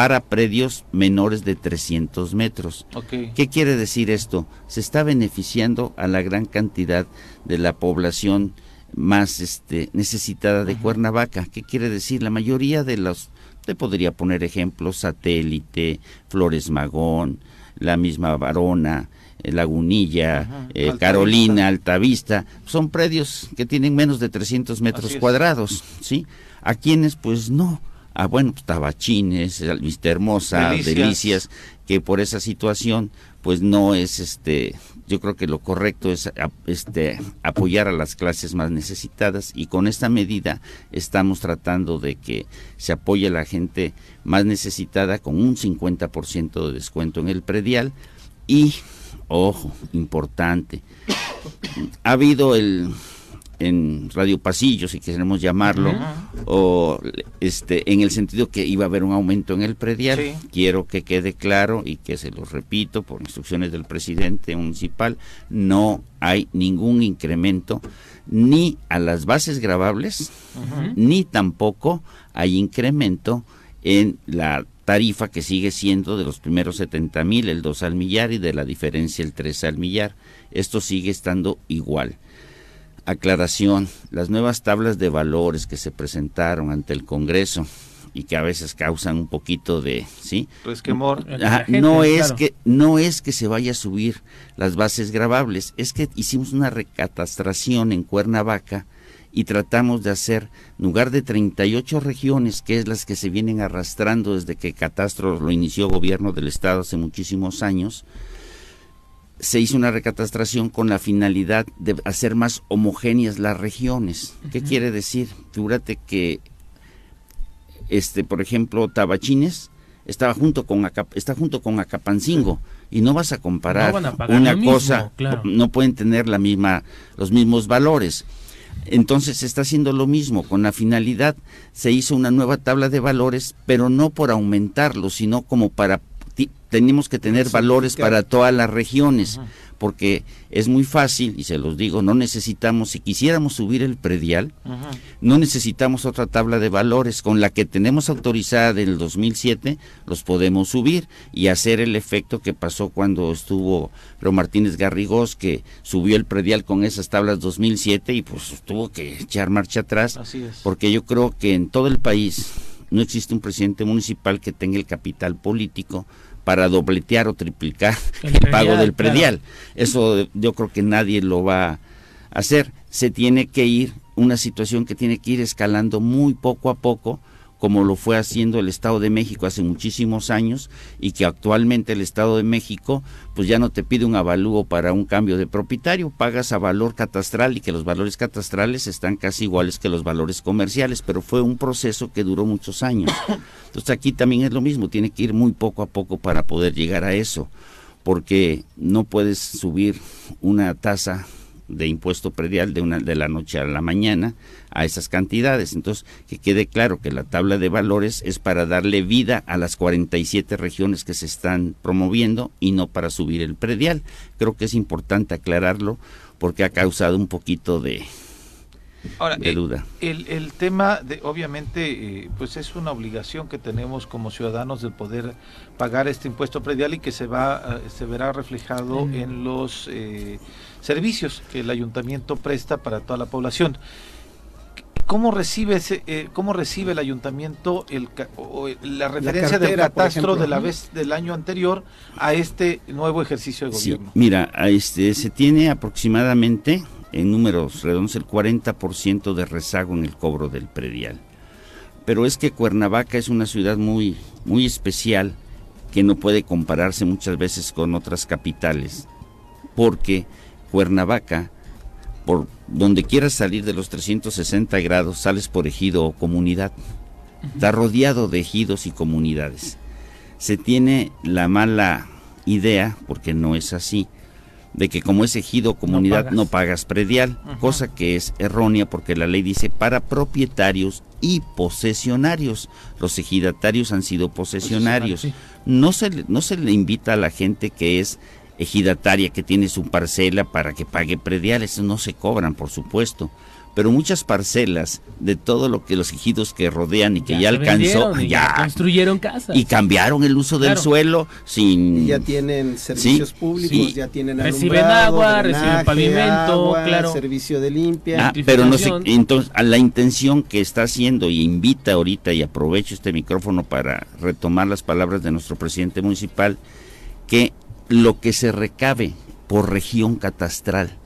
para predios menores de 300 metros. ¿Qué quiere decir esto? Se está beneficiando a la gran cantidad de la población más este, necesitada de Cuernavaca. ¿Qué quiere decir? La mayoría de los Le podría poner ejemplos, Satélite, Flores Magón, la misma Varona, eh, Lagunilla, eh, Carolina, Altavista, son predios que tienen menos de 300 metros cuadrados, ¿sí? A quienes pues no, a bueno, pues, Tabachines, Vista Hermosa, Delicias. que por esa situación pues no es este yo creo que lo correcto es este apoyar a las clases más necesitadas y con esta medida estamos tratando de que se apoye a la gente más necesitada con un 50% de descuento en el predial y ojo, importante. Ha habido el en Radio Pasillo, si queremos llamarlo, o este en el sentido que iba a haber un aumento en el predial. Quiero que quede claro y que se lo repito por instrucciones del presidente municipal, no hay ningún incremento ni a las bases grabables, ni tampoco hay incremento en la tarifa que sigue siendo de los primeros 70 mil, el 2 al millar y de la diferencia el 3 al millar. Esto sigue estando igual. Aclaración, las nuevas tablas de valores que se presentaron ante el Congreso y que a veces causan un poquito de, ¿sí? Pues que mor no es que no es que se vaya a subir las bases grabables, es que hicimos una recatastración en Cuernavaca y tratamos de hacer, en lugar de 38 regiones, que es las que se vienen arrastrando desde que Catastro lo inició gobierno del Estado hace muchísimos años, se hizo una recatastración con la finalidad de hacer más homogéneas las regiones. ¿Qué quiere decir? Figúrate que, este, por ejemplo, Tabachines estaba junto con está junto con Acapancingo y no vas a comparar una cosa, no pueden tener la misma, los mismos valores. Entonces se está haciendo lo mismo, con la finalidad se hizo una nueva tabla de valores, pero no por aumentarlo, sino como para tenemos que tener valores para todas las regiones, porque es muy fácil, y se los digo, no necesitamos, si quisiéramos subir el predial, no necesitamos otra tabla de valores, con la que tenemos autorizada del 2007, los podemos subir y hacer el efecto que pasó cuando estuvo Leo Martínez Garrigós, que subió el predial con esas tablas 2007 y pues tuvo que echar marcha atrás, porque yo creo que en todo el país no existe un presidente municipal que tenga el capital político para dobletear o triplicar el, pago del predial. Eso yo creo que nadie lo va a hacer. Se tiene que ir, una situación que tiene que ir escalando muy poco a poco como lo fue haciendo el Estado de México hace muchísimos años y que actualmente el Estado de México pues ya no te pide un avalúo para un cambio de propietario, pagas a valor catastral y que los valores catastrales están casi iguales que los valores comerciales, pero fue un proceso que duró muchos años. Entonces aquí también es lo mismo, tiene que ir muy poco a poco para poder llegar a eso, porque no puedes subir una tasa de impuesto predial de, una, de la noche a la mañana a esas cantidades. Entonces, que quede claro que la tabla de valores es para darle vida a las 47 regiones que se están promoviendo y no para subir el predial. Creo que es importante aclararlo porque ha causado un poquito de, Ahora, de duda. El, el, tema, de, obviamente, eh, pues es una obligación que tenemos como ciudadanos de poder pagar este impuesto predial y que se va eh, se verá reflejado en los eh, servicios que el ayuntamiento presta para toda la población. ¿Cómo recibe, ese, eh, ¿Cómo recibe el ayuntamiento el, la referencia del catastro de la vez del año anterior a este nuevo ejercicio de gobierno? mira, este, se tiene aproximadamente en números redondos el 40% de rezago en el cobro del predial. Pero es que Cuernavaca es una ciudad muy, muy especial que no puede compararse muchas veces con otras capitales, porque Cuernavaca, por donde quieras salir de los 360 grados, sales por ejido o comunidad. Está rodeado de ejidos y comunidades. Se tiene la mala idea, porque no es así, de que como es ejido o comunidad no pagas, predial, cosa que es errónea porque la ley dice para propietarios y posesionarios. Los ejidatarios han sido posesionarios. No, se, no se le invita a la gente que es ejidataria que tiene su parcela para que pague predial, eso no se cobran, por supuesto. Pero muchas parcelas de todo lo que los ejidos que rodean y que ya, alcanzó, ya, construyeron casas. y cambiaron el uso del suelo sin ya tienen servicios públicos, ya tienen reciben agua, reciben pavimento, claro, servicio de limpia, ah, pero no sé, entonces a la intención que está haciendo y invita ahorita y aprovecho este micrófono para retomar las palabras de nuestro presidente municipal que lo que se recabe por región catastral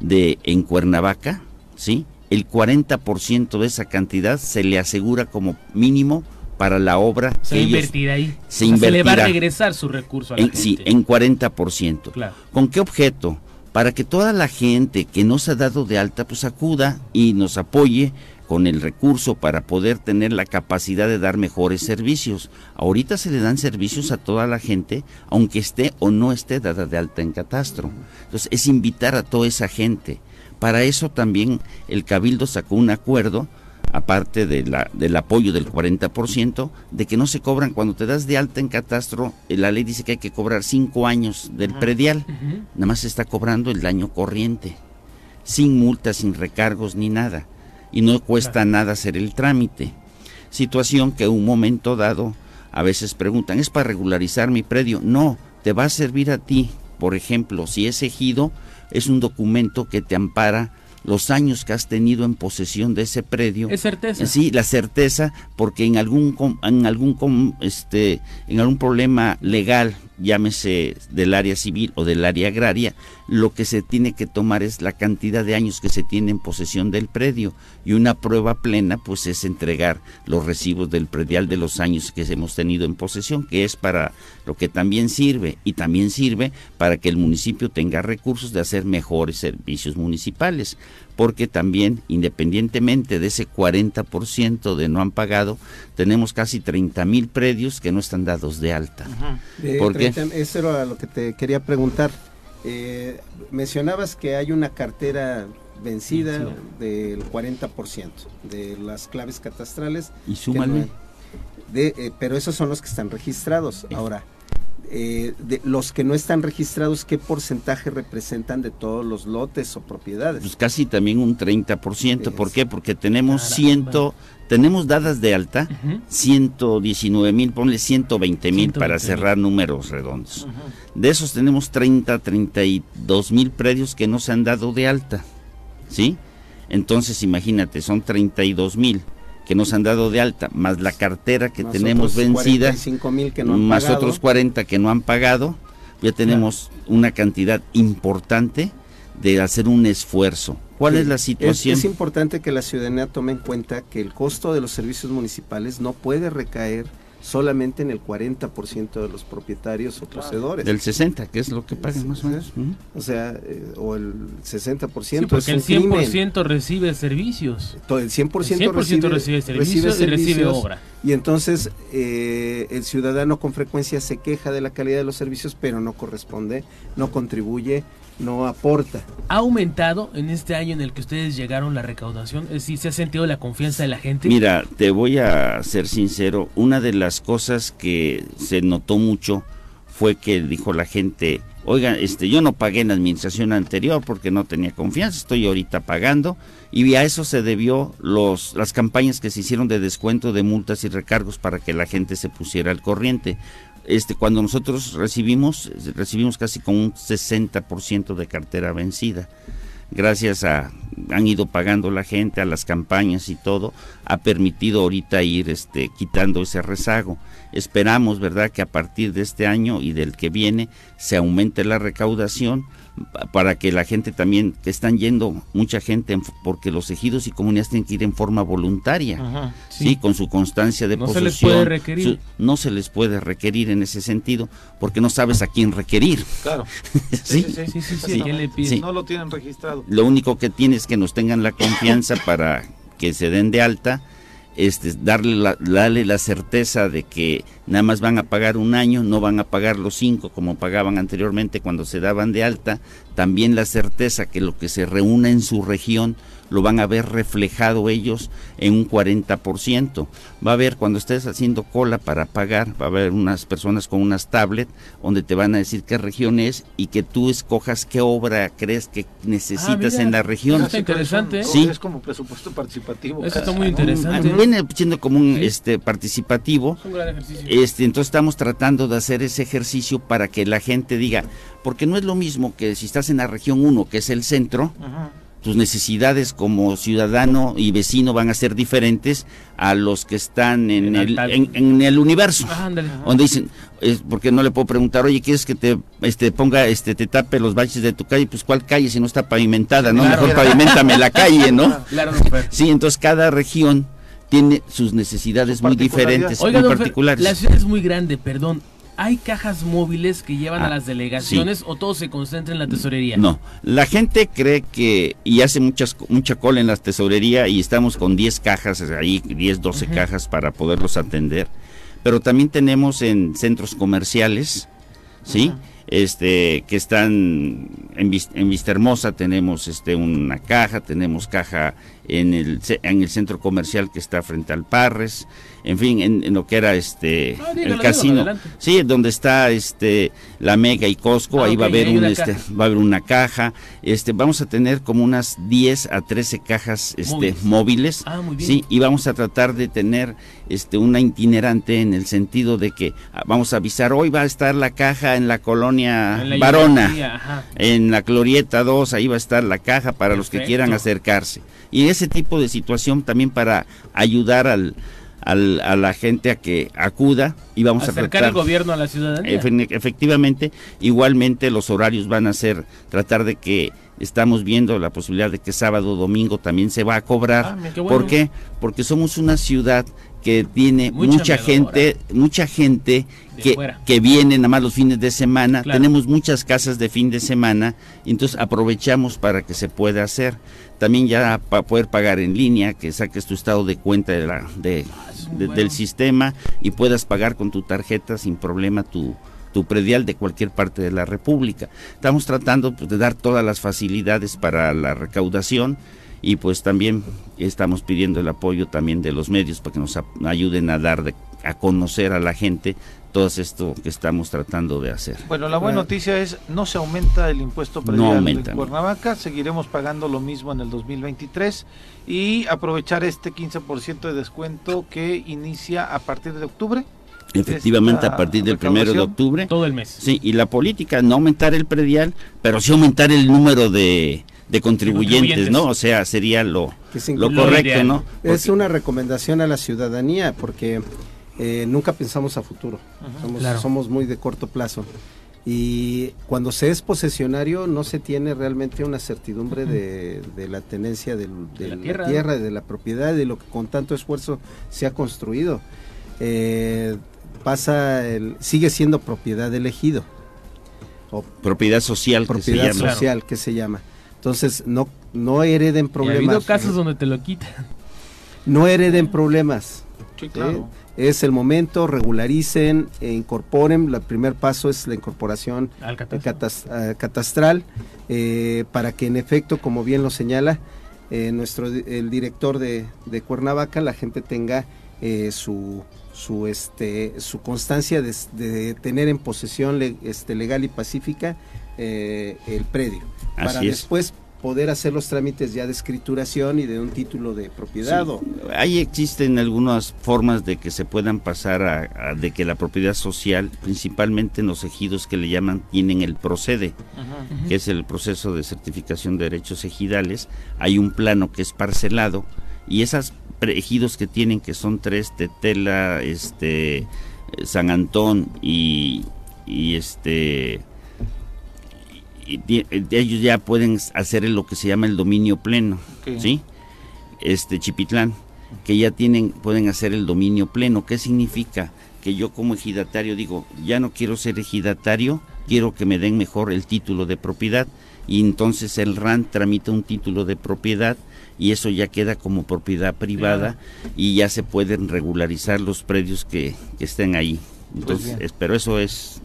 de en Cuernavaca ¿sí? El 40% de esa cantidad se le asegura como mínimo para la obra se que invertirá ahí. Se, le va a regresar su recurso a la en, Sí, en 40%. Claro. ¿Con qué objeto? Para que toda la gente que no se ha dado de alta pues acuda y nos apoye con el recurso para poder tener la capacidad de dar mejores servicios. Ahorita se le dan servicios a toda la gente, aunque esté o no esté dada de alta en catastro. Entonces es invitar a toda esa gente. Para eso también el Cabildo sacó un acuerdo, aparte de la, del apoyo del 40%, de que no se cobran. Cuando te das de alta en catastro, eh, la ley dice que hay que cobrar cinco años del predial, nada más se está cobrando el daño corriente, sin multas, sin recargos ni nada, y no cuesta nada hacer el trámite. Situación que en un momento dado a veces preguntan, ¿es para regularizar mi predio? No, te va a servir a ti, por ejemplo, si es ejido, es un documento que te ampara los años que has tenido en posesión de ese predio. Es certeza. Sí, la certeza, porque en algún en algún este en algún problema legal llámese del área civil o del área agraria, lo que se tiene que tomar es la cantidad de años que se tiene en posesión del predio. Y una prueba plena pues es entregar los recibos del predial de los años que hemos tenido en posesión, que es para lo que también sirve y también sirve para que el municipio tenga recursos de hacer mejores servicios municipales porque también, independientemente de ese 40% de no han pagado, tenemos casi 30 mil predios que no están dados de alta. porque eso era lo que te quería preguntar. Eh, mencionabas que hay una cartera vencida del 40% de las claves catastrales. Y súmale. Eh, pero esos son los que están registrados. Ahora, eh, de los que no están registrados, ¿qué porcentaje representan de todos los lotes o propiedades? Pues casi también un 30%. ¿Por qué? Porque tenemos ciento, tenemos dadas de alta 119 mil, ponle 120 mil para cerrar números redondos. De esos tenemos 30, 32 mil predios que no se han dado de alta. ¿Sí? Entonces imagínate, son 32 mil que nos han dado de alta, más la cartera que tenemos vencida, más otros 40 que no han pagado, ya tenemos una cantidad importante de hacer un esfuerzo. ¿Cuál es la situación? es, importante que la ciudadanía tome en cuenta que el costo de los servicios municipales no puede recaer solamente en el 40% de los propietarios o poseedores. Del 60, que es lo que pagan más o menos. O sea, eh, o el 60%. Sí, porque el 100% recibe servicios. Todo el 100%, recibe, servicios y recibe obra. Y entonces eh, el ciudadano con frecuencia se queja de la calidad de los servicios, pero no corresponde, no contribuye no aporta. ¿Ha aumentado en este año en el que ustedes llegaron la recaudación? Es decir, ¿se ha sentido la confianza de la gente? Mira, te voy a ser sincero, una de las cosas que se notó mucho fue que dijo la gente, oiga, este, yo no pagué en la administración anterior porque no tenía confianza, estoy ahorita pagando, y a eso se debió los, las campañas que se hicieron de descuento de multas y recargos para que la gente se pusiera al corriente este, cuando nosotros recibimos, recibimos casi con un 60% de cartera vencida. Gracias a, han ido pagando la gente, a las campañas y todo, ha permitido ahorita ir este, quitando ese rezago. Esperamos, ¿verdad?, que a partir de este año y del que viene se aumente la recaudación para que la gente también, que están yendo mucha gente, porque los ejidos y comunidades tienen que ir en forma voluntaria, sí. con su constancia de no posesión. Se les puede requerir. no se les puede requerir en ese sentido, porque no sabes a quién requerir. Claro. [LAUGHS] sí, sí, sí, sí, No lo tienen registrado. Lo único que tienes es que nos tengan la confianza para que se den de alta este, darle, la, darle la certeza de que nada más van a pagar un año, no van a pagar los cinco como pagaban anteriormente cuando se daban de alta, también la certeza que lo que se reúna en su región lo van a ver reflejado ellos en un 40%. Va a haber, cuando estés haciendo cola para pagar, va a haber unas personas con unas tablets donde te van a decir qué región es y que tú escojas qué obra crees que necesitas ah, en la región. Eso está interesante. ¿eh? Sí. Es como presupuesto participativo. Eso está muy interesante. Viene siendo como un este participativo. Es un gran ejercicio. Este, entonces estamos tratando de hacer ese ejercicio para que la gente diga, porque no es lo mismo que si estás en la región 1, que es el centro, tus necesidades como ciudadano y vecino van a ser diferentes a los que están en, el, en, el universo. donde dicen, es porque no le puedo preguntar, oye, ¿quieres que te este, ponga, este, te tape los baches de tu calle? Pues ¿cuál calle si no está pavimentada? ¿no? Mejor pavimentame la calle, ¿no? sí, entonces cada región tiene sus necesidades muy diferentes, muy particulares. la ciudad es muy grande, perdón. ¿Hay cajas móviles que llevan a ah, las delegaciones o todo se concentra en la tesorería? No, la gente cree que, y hace muchas, mucha cola en la tesorería y estamos con 10 cajas ahí, 10, 12 cajas para poderlos atender, pero también tenemos en centros comerciales, ¿sí? este que están en, en Vista Hermosa tenemos este una caja, tenemos caja en el en el centro comercial que está frente al Parres, en fin, en, lo que era este ah, el casino. sí, donde está este la Mega y Costco, ah, ahí va a haber un este, va a haber una caja, este vamos a tener como unas 10 a 13 cajas este móviles, ah, sí, y vamos a tratar de tener este una itinerante en el sentido de que vamos a avisar hoy va a estar la caja en la colonia Varona, en la Glorieta 2, ahí va a estar la caja para los que quieran acercarse. Y ese tipo de situación también para ayudar al a la gente a que acuda y vamos a tratar el gobierno a la ciudadanía. efectivamente, igualmente los horarios van a ser tratar de que estamos viendo la posibilidad de que sábado, domingo también se va a cobrar. Ah, ¿Por qué? Porque somos una ciudad que tiene mucha, gente, mucha gente que, que, viene nada más los fines de semana. Tenemos muchas casas de fin de semana, entonces aprovechamos para que se pueda hacer. También ya para poder pagar en línea, que saques tu estado de cuenta de la, de, ah, del sistema y puedas pagar con tu tarjeta sin problema tu, tu predial de cualquier parte de la República. Estamos tratando pues, de dar todas las facilidades para la recaudación y pues también estamos pidiendo el apoyo también de los medios para que nos ayuden a dar a conocer a la gente todo esto que estamos tratando de hacer. Bueno, la buena noticia es no se aumenta el impuesto predial en Cuernavaca, seguiremos pagando lo mismo en el 2023 y aprovechar este 15% de descuento que inicia a partir de octubre. Efectivamente, a partir del primero de octubre. Todo el mes. Sí, y la política, no aumentar el predial, pero sí aumentar el número de, de contribuyentes, ¿no? O sea, sería lo, lo correcto, ¿no? es una recomendación a la ciudadanía porque eh, nunca pensamos a futuro, somos, muy de corto plazo. Y cuando se es posesionario no se tiene realmente una certidumbre de, la tenencia de, la, tierra, de la propiedad, de lo que con tanto esfuerzo se ha construido. Eh, pasa, el, sigue siendo propiedad elegido. O propiedad social. Propiedad que se social que se llama. Entonces, no, no hereden problemas. ha habido casos donde te lo quitan. No hereden problemas. Sí, claro. Es el momento, regularicen, e incorporen. El primer paso es la incorporación catastral, eh, para que en efecto, como bien lo señala eh, nuestro el director de, Cuernavaca, la gente tenga eh, su su este su constancia de, tener en posesión este, legal y pacífica el predio para después poder hacer los trámites ya de escrituración y de un título de propiedad. Ahí existen algunas formas de que se puedan pasar a, de que la propiedad social, principalmente en los ejidos que le llaman, tienen el procede, que es el proceso de certificación de derechos ejidales. Hay un plano que es parcelado y esas ejidos que tienen, que son tres, Tetela, este, San Antón y, y este ellos ya pueden hacer lo que se llama el dominio pleno, ¿sí? Este Chipitlán, que ya tienen, pueden hacer el dominio pleno. ¿Qué significa? Que yo como ejidatario digo, ya no quiero ser ejidatario, quiero que me den mejor el título de propiedad. Y entonces el RAN tramita un título de propiedad y eso ya queda como propiedad privada y ya se pueden regularizar los predios que, estén ahí. Entonces, pero eso es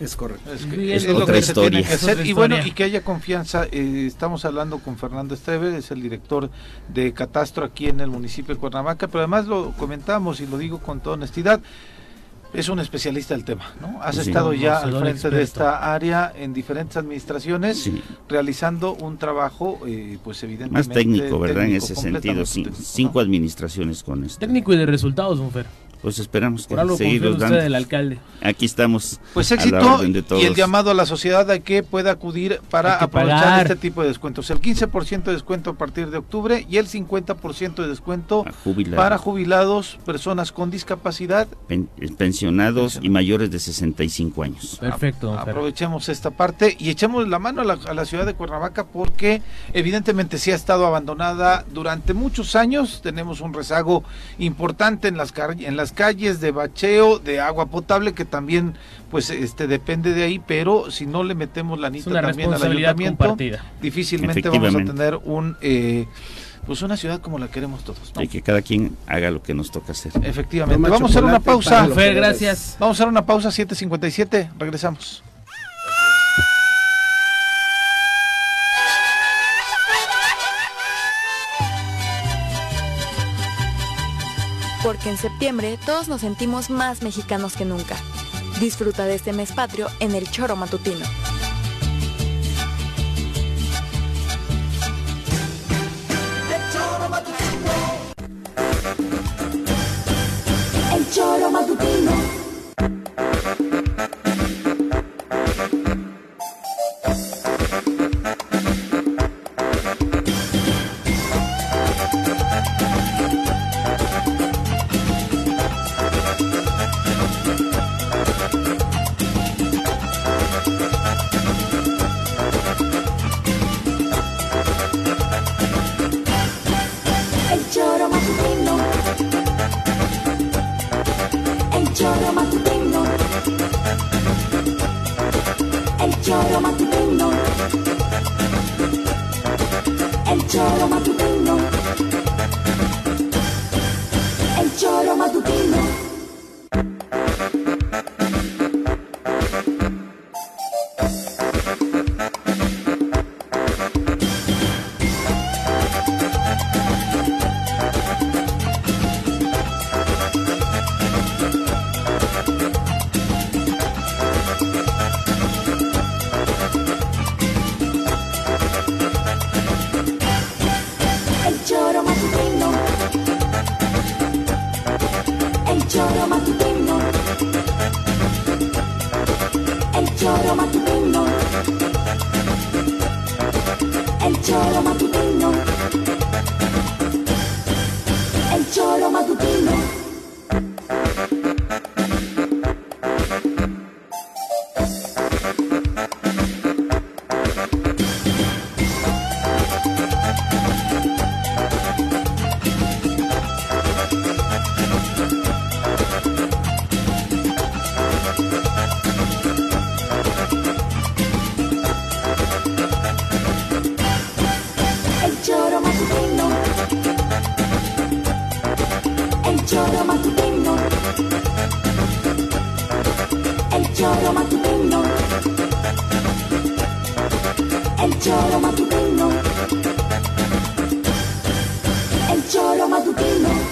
Es correcto. Es, lo que se tiene que hacer. Y bueno, y que haya confianza. Eh, estamos hablando con Fernando Esteve, es el director de Catastro aquí en el municipio de Cuernavaca, pero además lo comentamos y lo digo con toda honestidad es un especialista del tema, ¿no? Has estado ya al frente de esta área en diferentes administraciones, realizando un trabajo, eh, pues evidentemente... Más técnico, ¿verdad? en ese sentido, cinco administraciones con esto. Técnico y de resultados, don Fer. Pues esperamos que seguirlos dando. el alcalde. Aquí estamos. Pues éxito y el llamado a la sociedad a que pueda acudir para aprovechar este tipo de descuentos. El 15% de descuento a partir de octubre y el 50% de descuento para jubilados, personas con discapacidad, pensionados y mayores de 65 años. Perfecto. aprovechemos esta parte y echemos la mano a la, a la ciudad de Cuernavaca porque evidentemente sí ha estado abandonada durante muchos años. Tenemos un rezago importante en las, en las calles de bacheo, de agua potable, que también pues este depende de ahí, pero si no le metemos la anita también al ayuntamiento, difícilmente vamos a tener un eh, pues una ciudad como la queremos todos. Y que cada quien haga lo que nos toca hacer. Efectivamente. vamos a hacer una pausa. gracias. Vamos a hacer una pausa 7.57, regresamos. porque en septiembre todos nos sentimos más mexicanos que nunca. Disfruta de este mes patrio en el Choro Matutino. El Choro Matutino. choro matutino. El choro matutino. El choro matutino.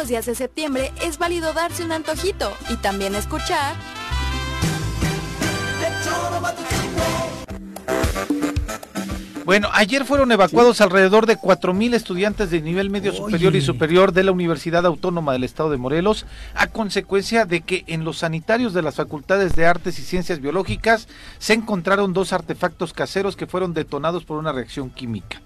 Los días de septiembre es válido darse un antojito y también escuchar. Bueno, ayer fueron evacuados alrededor de 4.000 estudiantes de nivel medio superior y superior de la Universidad Autónoma del Estado de Morelos a consecuencia de que en los sanitarios de las facultades de Artes y Ciencias Biológicas se encontraron dos artefactos caseros que fueron detonados por una reacción química.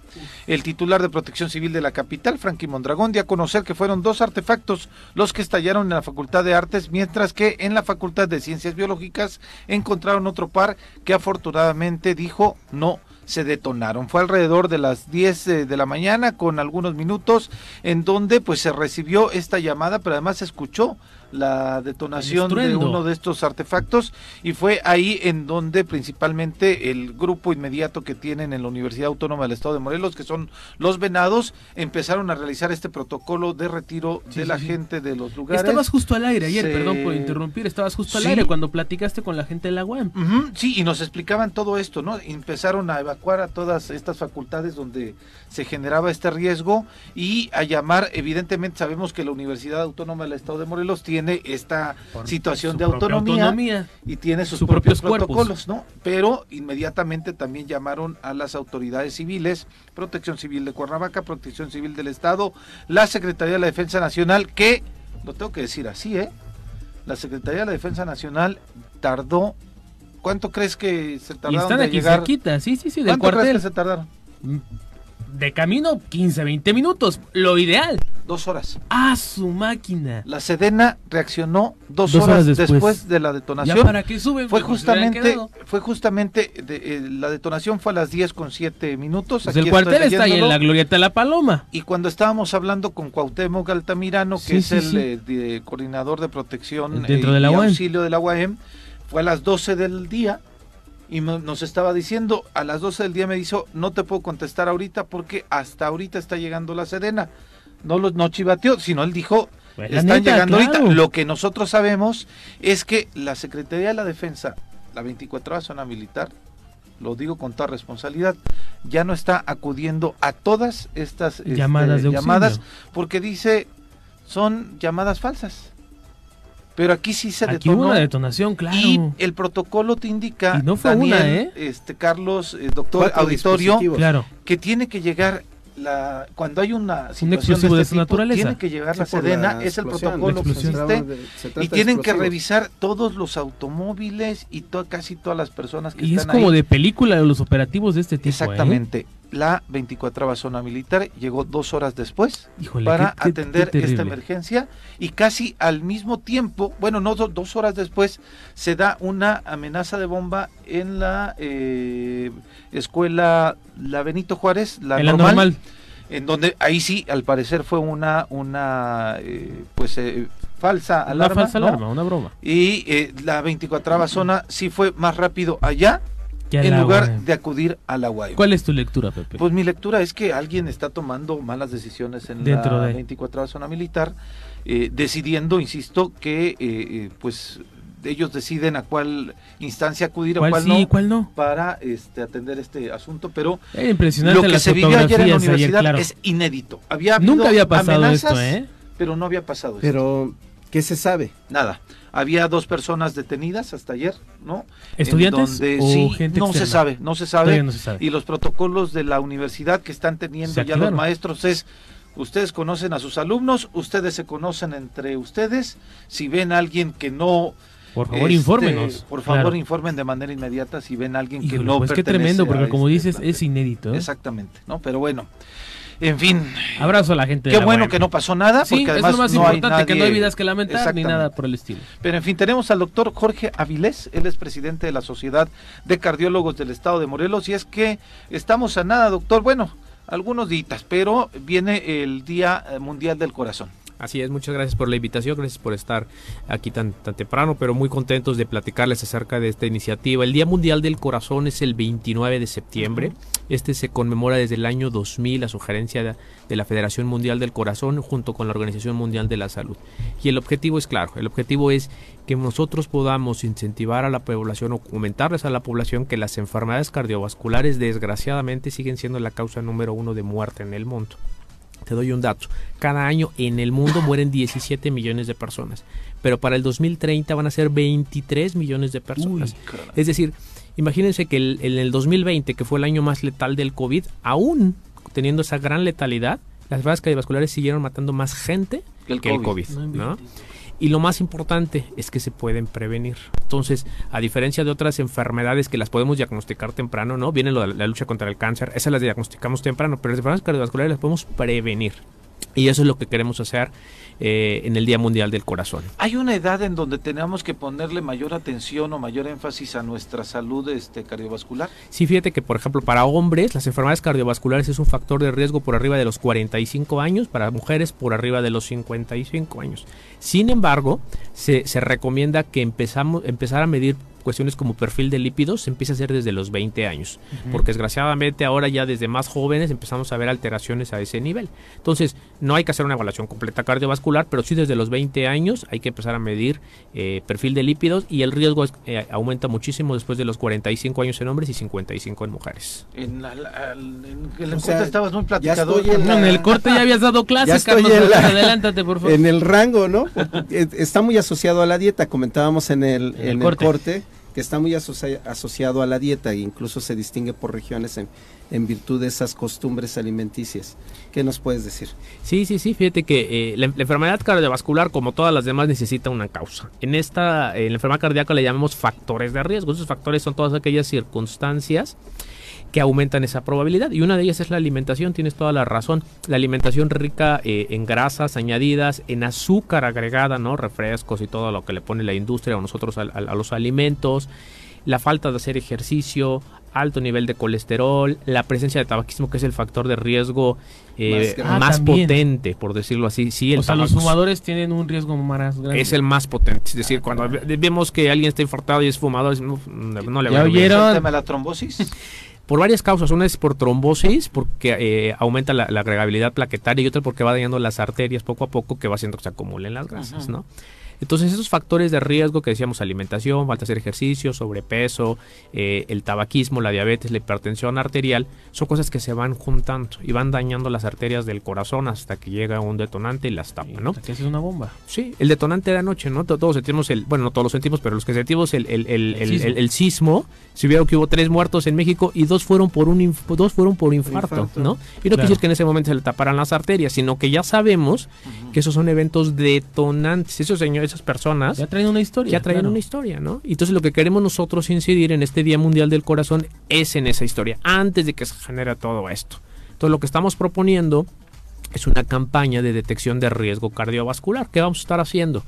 El titular de Protección Civil de la capital, Frankie Mondragón, dio a conocer que fueron dos artefactos los que estallaron en la Facultad de Artes, mientras que en la Facultad de Ciencias Biológicas encontraron otro par que afortunadamente dijo no se detonaron. Fue alrededor de las 10 eh, de la mañana con algunos minutos en donde pues se recibió esta llamada, pero además se escuchó la detonación de uno de estos artefactos y fue ahí en donde principalmente el grupo inmediato que tienen en la Universidad Autónoma del Estado de Morelos, que son los Venados, empezaron a realizar este protocolo de retiro de la gente de los lugares. Estabas justo al aire ayer, perdón por interrumpir, estabas justo al aire cuando platicaste con la gente de la UAM. sí, y nos explicaban todo esto, ¿no? Empezaron a evacuar a todas estas facultades donde se generaba este riesgo y a llamar, evidentemente sabemos que la Universidad Autónoma del Estado de Morelos tiene esta situación de autonomía, y tiene sus, propios, protocolos, ¿no? Pero inmediatamente también llamaron a las autoridades civiles, Protección Civil de Cuernavaca, Protección Civil del Estado, la Secretaría de la Defensa Nacional, que, lo tengo que decir así, ¿eh? La Secretaría de la Defensa Nacional tardó ¿Cuánto crees que se tardaron y están aquí llegar? cerquita, sí, sí, sí, del ¿Cuánto crees que se tardaron? Mm, de camino 15, 20 minutos, lo ideal. Dos horas. Ah, su máquina. La Sedena reaccionó dos, horas, después. de la detonación. para qué suben? Fue justamente, fue justamente, eh, la detonación fue a las 10 con 7 minutos. Pues el cuartel está ahí en la glorieta de la Paloma. Y cuando estábamos hablando con Cuauhtémoc Altamirano, que es el eh, coordinador de protección Dentro de la y auxilio de la UAM, fue a las 12 del día y nos estaba diciendo, a las 12 del día me dijo, no te puedo contestar ahorita porque hasta ahorita está llegando la Sedena. No, lo, no chivateó, sino él dijo, pues están llegando ahorita. Lo que nosotros sabemos es que la Secretaría de la Defensa, la 24 horas zona militar, lo digo con toda responsabilidad, ya no está acudiendo a todas estas este, llamadas, llamadas porque dice, son llamadas falsas pero aquí sí se aquí Hubo una detonación, claro. Y el protocolo te indica, no fue una, ¿eh? este, Carlos, eh, doctor auditorio, claro. que tiene que llegar la, cuando hay una situación de, este naturaleza. tiene que llegar la Sedena, es el protocolo que existe, y tienen que revisar todos los automóviles y casi todas las personas que y están es como de película de los operativos de este tipo. ¿eh? La 24 zona militar llegó dos horas después para atender esta emergencia y casi al mismo tiempo, bueno, no dos horas después, se da una amenaza de bomba en la eh, escuela La Benito Juárez, la normal, en donde ahí sí, al parecer fue una, una eh, pues eh, falsa alarma. Una falsa alarma, una broma. Y la 24 zona sí fue más rápido allá en lugar de acudir a la UAM. ¿Cuál es tu lectura, Pepe? Pues mi lectura es que alguien está tomando malas decisiones en Dentro la de... 24 zona militar, eh, decidiendo, insisto, que eh, eh, pues ellos deciden a cuál instancia acudir, a cuál, no, cuál no, para este, atender este asunto, pero lo que se vivió ayer en la universidad es inédito. Había Nunca había pasado esto, ¿eh? Pero no había pasado Pero, ¿qué se sabe? Nada. Había dos personas detenidas hasta ayer, ¿no? ¿Estudiantes o gente no se sabe, no se sabe, Y los protocolos de la universidad que están teniendo ya los maestros es ustedes conocen a sus alumnos, ustedes se conocen entre ustedes, si ven a alguien que no por favor, este, infórmenos. Por favor, informen de manera inmediata si ven a alguien que no pues qué tremendo, porque como este dices, es inédito. ¿eh? Exactamente, ¿no? Pero bueno, en fin. Abrazo a la gente. Qué bueno que no pasó nada, porque además es lo más no importante, hay que no hay vidas que lamentar ni nada por el estilo. Pero en fin, tenemos al doctor Jorge Avilés, él es presidente de la Sociedad de Cardiólogos del Estado de Morelos, y es que estamos a nada, doctor, bueno, algunos días, pero viene el Día Mundial del Corazón. Así es, muchas gracias por la invitación, gracias por estar aquí tan, tan temprano, pero muy contentos de platicarles acerca de esta iniciativa. El Día Mundial del Corazón es el 29 de septiembre. Este se conmemora desde el año 2000 a sugerencia de, de la Federación Mundial del Corazón junto con la Organización Mundial de la Salud. Y el objetivo es claro, el objetivo es que nosotros podamos incentivar a la población o comentarles a la población que las enfermedades cardiovasculares desgraciadamente siguen siendo la causa número uno de muerte en el mundo. Te doy un dato. Cada año en el mundo [LAUGHS] mueren 17 millones de personas, pero para el 2030 van a ser 23 millones de personas. es decir, imagínense que el- en el 2020, que fue el año más letal del COVID, aún teniendo esa gran letalidad, las enfermedades cardiovasculares siguieron matando más gente Que el que el COVID. COVID. ¿no? Y lo más importante es que se pueden prevenir. Entonces, a diferencia de otras enfermedades que las podemos diagnosticar temprano, ¿no? Viene la lucha contra el cáncer, esas las diagnosticamos temprano, pero las enfermedades cardiovasculares las podemos prevenir. Y eso es lo que queremos hacer eh, en el Día Mundial del Corazón. ¿Hay una edad en donde tenemos que ponerle mayor atención o mayor énfasis a nuestra salud este, cardiovascular? Sí, fíjate que, por ejemplo, para hombres, las enfermedades cardiovasculares es un factor de riesgo por arriba de los 45 años, para mujeres por arriba de los 55 años. Sin embargo, se, se recomienda que empezamos, empezar a medir cuestiones como perfil de lípidos se empieza a hacer desde los 20 años, porque desgraciadamente ahora ya desde más jóvenes empezamos a ver alteraciones a ese nivel. Entonces, no hay que hacer una evaluación completa cardiovascular, pero sí desde los 20 años hay que empezar a medir eh, perfil de lípidos y el riesgo es- eh, aumenta muchísimo después de los 45 años en hombres y 55 en mujeres. En, la, la- en- en el O corte sea, estabas muy ya platicador. estoy en No, la- en el corte ya habías dado clase, Ya estoy Carlos. en la- Adelántate, por favor. En el rango, ¿no? [LAUGHS] Está muy asociado a la dieta, comentábamos en el, En el en el corte. Que está muy asocia- asociado a la dieta e incluso se distingue por regiones en, virtud de esas costumbres alimenticias. ¿Qué nos puedes decir? Sí, sí, sí, fíjate que eh, la, la enfermedad cardiovascular, como todas las demás, necesita una causa. En esta, en la enfermedad cardíaca le llamamos factores de riesgo. Esos factores son todas aquellas circunstancias que aumentan esa probabilidad. Y una de ellas es la alimentación, tienes toda la razón. La alimentación rica eh, en grasas añadidas, en azúcar agregada, ¿no? Refrescos y todo lo que le pone la industria o nosotros al- al- a los alimentos. La falta de hacer ejercicio, alto nivel de colesterol, la presencia de tabaquismo, que es el factor de riesgo eh, Más. Ah, potente, por decirlo así. Sí, el o sea, los fumadores tienen un riesgo más grande. es el más potente. Es decir, cuando ve- vemos que alguien está infartado y es fumador, es- no, no le ¿Ya va a ir bien. oyeron? ¿El tema de la trombosis? Por varias causas. Una es por trombosis, porque eh, aumenta la, la agregabilidad plaquetaria, y otra porque va dañando las arterias poco a poco, que va haciendo que se acumulen las grasas. ¿no? Entonces, esos factores de riesgo que decíamos, alimentación, falta de hacer ejercicio, sobrepeso, eh, el tabaquismo, la diabetes, la hipertensión arterial, son cosas que se van juntando y van dañando las arterias del corazón hasta que llega un detonante y las tapa, ¿no? Que es una bomba. Sí, el detonante de anoche, ¿no? To- Todos sentimos el, bueno, no todos lo sentimos, pero los que sentimos el, el, el, el- sismo. el- sismo, si vieron que hubo tres muertos en México y dos fueron por un inf- dos fueron por infarto, infarto. ¿no? Y no Claro. que en ese momento se le taparan las arterias, sino que ya sabemos que esos son eventos detonantes. Esos señores, personas Ya traen una historia. ya traen claro. una historia, ¿no? Y entonces lo que queremos nosotros incidir en este Día Mundial del Corazón es en esa historia, antes de que se genere todo esto. Entonces lo que estamos proponiendo es una campaña de detección de riesgo cardiovascular. ¿Qué vamos a estar haciendo?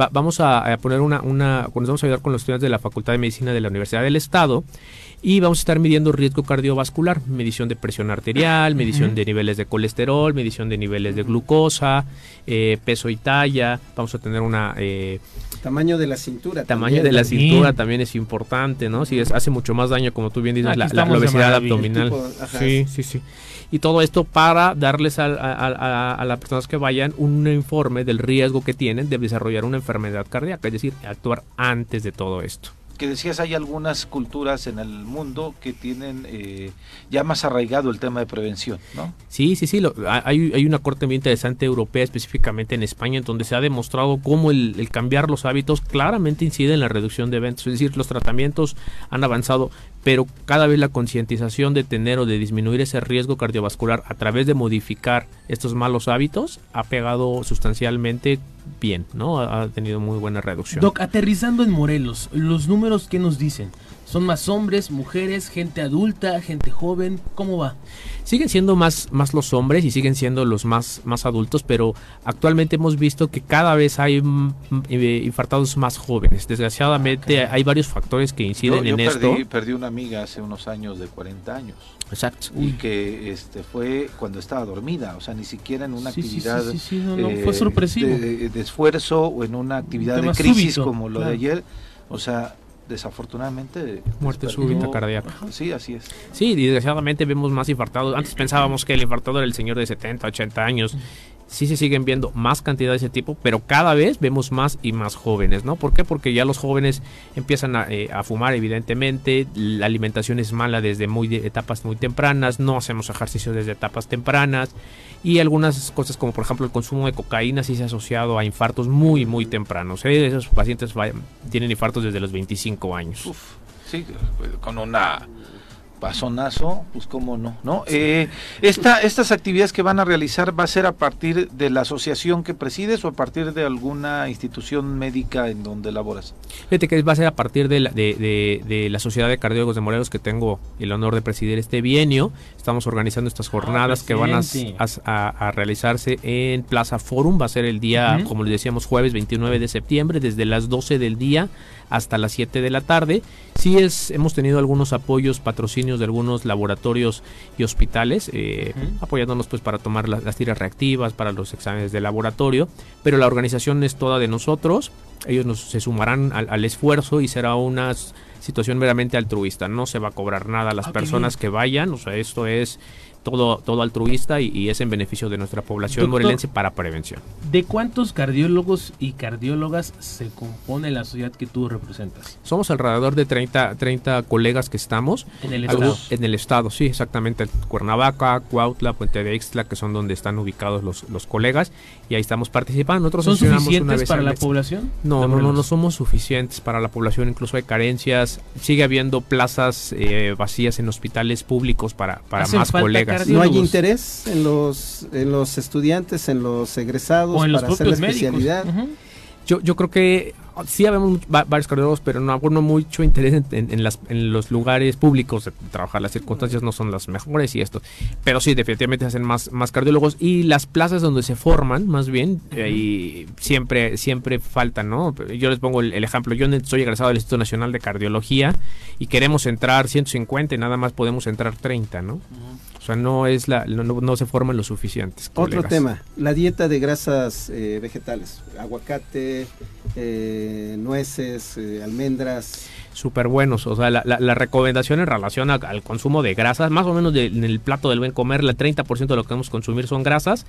Va- vamos a, a poner una, una, nos vamos a ayudar con los estudiantes de la Facultad de Medicina de la Universidad del Estado y vamos a estar midiendo riesgo cardiovascular, medición de presión arterial, medición de niveles de colesterol, medición de niveles de glucosa, eh, peso y talla. Vamos a tener una eh, Tamaño de la cintura. tamaño también, de la cintura también es importante, ¿no? Si es, hace mucho más daño, como tú bien dices, la, la- obesidad abdominal. El tipo, ajá. sí, sí, sí. Y todo esto para darles a, a- a- a las personas que vayan un informe del riesgo que tienen de desarrollar una enfermedad cardíaca, es decir, actuar antes de todo esto. que decías, hay algunas culturas en el mundo que tienen eh, ya más arraigado el tema de prevención, ¿no? Sí, sí, sí. lo- hay, hay una corte muy interesante europea, específicamente en España, en donde se ha demostrado cómo el, el cambiar los hábitos claramente incide en la reducción de eventos. Es decir, los tratamientos han avanzado, pero cada vez la concientización de tener o de disminuir ese riesgo cardiovascular a través de modificar estos malos hábitos ha pegado sustancialmente bien, ¿no? Ha tenido muy buena reducción. Doc, aterrizando en Morelos, los números que nos dicen. ¿Son más hombres, mujeres, gente adulta, gente joven? ¿Cómo va? Siguen siendo más, más los hombres y siguen siendo los más, más adultos, pero actualmente hemos visto que cada vez hay mm, eh, infartados más jóvenes. Desgraciadamente hay varios factores que inciden Yo, en yo esto. perdí, perdí una amiga hace unos años de 40 años Exacto. y que este fue cuando estaba dormida, o sea, ni siquiera en una Sí, sí, sí, actividad sí, sí, no, no, eh, fue sorpresivo. De, de- de esfuerzo o en una actividad de crisis súbito, como lo claro. de ayer, o sea, desafortunadamente Muerte despertó- súbita cardíaca. Sí, así es. Sí, desgraciadamente vemos más infartados. Antes pensábamos que el infartado era el señor de 70, 80 años. Sí se siguen viendo más cantidad de ese tipo, pero cada vez vemos más y más jóvenes, ¿no? ¿Por qué? Porque ya los jóvenes empiezan a, eh, a fumar, evidentemente. La alimentación es mala desde muy de- etapas muy tempranas. No hacemos ejercicio desde etapas tempranas. Y algunas cosas como por ejemplo el consumo de cocaína sí se ha asociado a infartos muy, muy tempranos. Esos pacientes tienen infartos desde los 25 años. Uf, sí, con una pasonazo, pues cómo no, ¿no? Eh, esta, estas actividades que van a realizar va a ser a partir de la asociación que presides o a partir de alguna institución médica en donde laboras. Fíjate que va a ser a partir de la, de, de- de la Sociedad de Cardiólogos de Morelos que tengo el honor de presidir este bienio. Estamos organizando estas jornadas que van a, a- a realizarse en Plaza Forum. Va a ser el día, como les decíamos, jueves 29 de septiembre, desde las 12 del día hasta las 7 de la tarde. Sí es, hemos tenido algunos apoyos, patrocinios de algunos laboratorios y hospitales, eh, apoyándonos pues para tomar las, las tiras reactivas, para los exámenes de laboratorio, pero la organización es toda de nosotros, ellos nos, se sumarán al, al esfuerzo y será una situación meramente altruista, no se va a cobrar nada a las Ah, personas que vayan, o sea, esto es todo, todo altruista y, y es en beneficio de nuestra población Doctor, morelense para prevención. ¿De cuántos cardiólogos y cardiólogas se compone la sociedad que tú representas? Somos alrededor de 30, 30 colegas que estamos. En el Algo- estado. En el estado, sí, exactamente. Cuernavaca, Cuautla, Puente de Ixtla, que son donde están ubicados los, los colegas. Y ahí estamos participando. Nosotros ¿Son sesionamos una suficientes vez para la población? No, no, no, no somos suficientes para la población, incluso hay carencias, sigue habiendo plazas eh, vacías en hospitales públicos para, para más colegas. ¿No hay interés en los, en los estudiantes, en los egresados O en los para hacer la especialidad? Yo, yo creo que sí habemos va- varios cardiólogos, pero no, no mucho interés en, en- en las, en los lugares públicos de trabajar. Las circunstancias no son las mejores y esto. Pero sí, definitivamente hacen más, más cardiólogos. Y las plazas donde se forman, más bien, ahí siempre, siempre faltan, ¿no? Yo les pongo el, el ejemplo. Yo soy egresado del Instituto Nacional de Cardiología y queremos entrar 150 y nada más podemos entrar 30, ¿no? Sea, no es la, no, no- se forman lo suficientes. Otro tema, la dieta de grasas eh, vegetales, aguacate, eh, nueces, eh, almendras. súper buenos. O sea, la, la- la recomendación en relación a- al consumo de grasas, más o menos de- en el plato del buen comer, el 30% de lo que debemos consumir son grasas,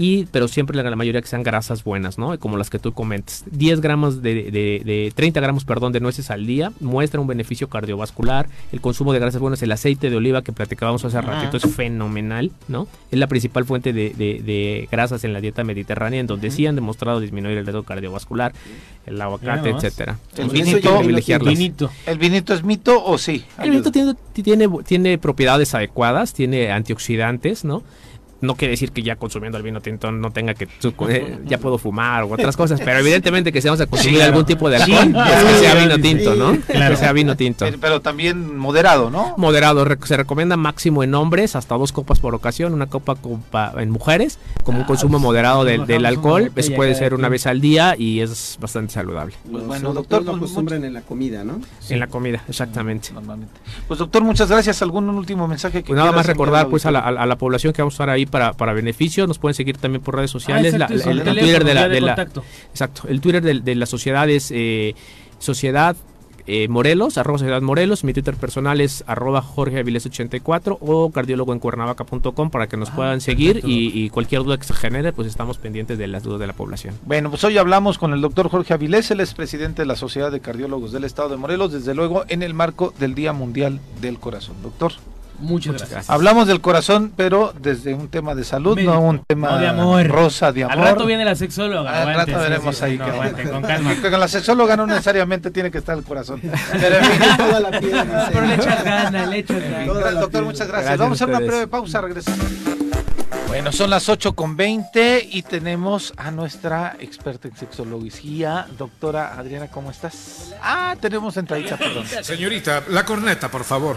y pero siempre la, la mayoría que sean grasas buenas, ¿no? Como las que tú comentas. 10 gramos de, de, de 30 gramos, perdón, de nueces al día muestra un beneficio cardiovascular. El consumo de grasas buenas, el aceite de oliva que platicábamos hace ratito es fenomenal, ¿no? Es la principal fuente de, de- de grasas en la dieta mediterránea, en donde sí han demostrado disminuir el riesgo cardiovascular, el aguacate, etcétera. El Entonces, vinito- privilegiarlas. Vinito. ¿El vinito es mito o sí? El vinito tiene, tiene, tiene propiedades adecuadas, tiene antioxidantes, ¿no? No quiere decir que ya consumiendo el vino tinto no tenga que su- eh, ya puedo fumar u otras cosas, pero evidentemente que si vamos a consumir algún tipo de alcohol, Sí, pues que sea vino tinto, ¿no? claro. Que sea vino tinto. Pero, pero también moderado, ¿no? Moderado, rec- se recomienda máximo en hombres hasta dos copas por ocasión, una copa copa en mujeres, como un Ah, consumo pues, moderado del, alcohol, pues puede ser una vez al día y es bastante saludable. Pues bueno, doctor, lo pues, acostumbran en la comida, ¿no? En la comida, exactamente. Normalmente. Pues doctor, muchas gracias. ¿Algún último mensaje que Pues nada más recordar pues a al la, a la- a la población que vamos a estar ahí para, para beneficio. Nos pueden seguir también por redes sociales. Ah, La- exacto, el, el el teléfono Twitter de la, de exacto, el Twitter de, de la sociedad es eh, Sociedad eh, Morelos, arroba Sociedad Morelos. Mi Twitter personal es arroba Jorge Avilés 84 o cardiólogo en cuernavaca.com para que nos Ah, puedan seguir y, y cualquier duda que se genere, pues estamos pendientes de las dudas de la población. Bueno, pues hoy hablamos con el doctor Jorge Avilés, él es presidente de la Sociedad de Cardiólogos del Estado de Morelos, desde luego en el marco del Día Mundial del Corazón. Doctor, Muchas gracias. hablamos del corazón, pero desde un tema de salud, Médico, no un tema no de amor. rosa de amor. Al rato viene la sexóloga. Al aguante, rato veremos sí, ahí no, qué- aguante, [LAUGHS] con calma. Con la sexóloga no necesariamente tiene que estar el corazón. [LAUGHS] Pero en fin, Toda la piel, pero le echas ganas, le echas ganas. Doctor, muchas gracias. Gracias Vamos a hacer una breve pausa, regresamos. Bueno, son las 8 con 20 y tenemos a nuestra experta en sexología, doctora Adriana, ¿cómo estás? Ah, tenemos entradita, perdón. Señorita, la corneta, por favor.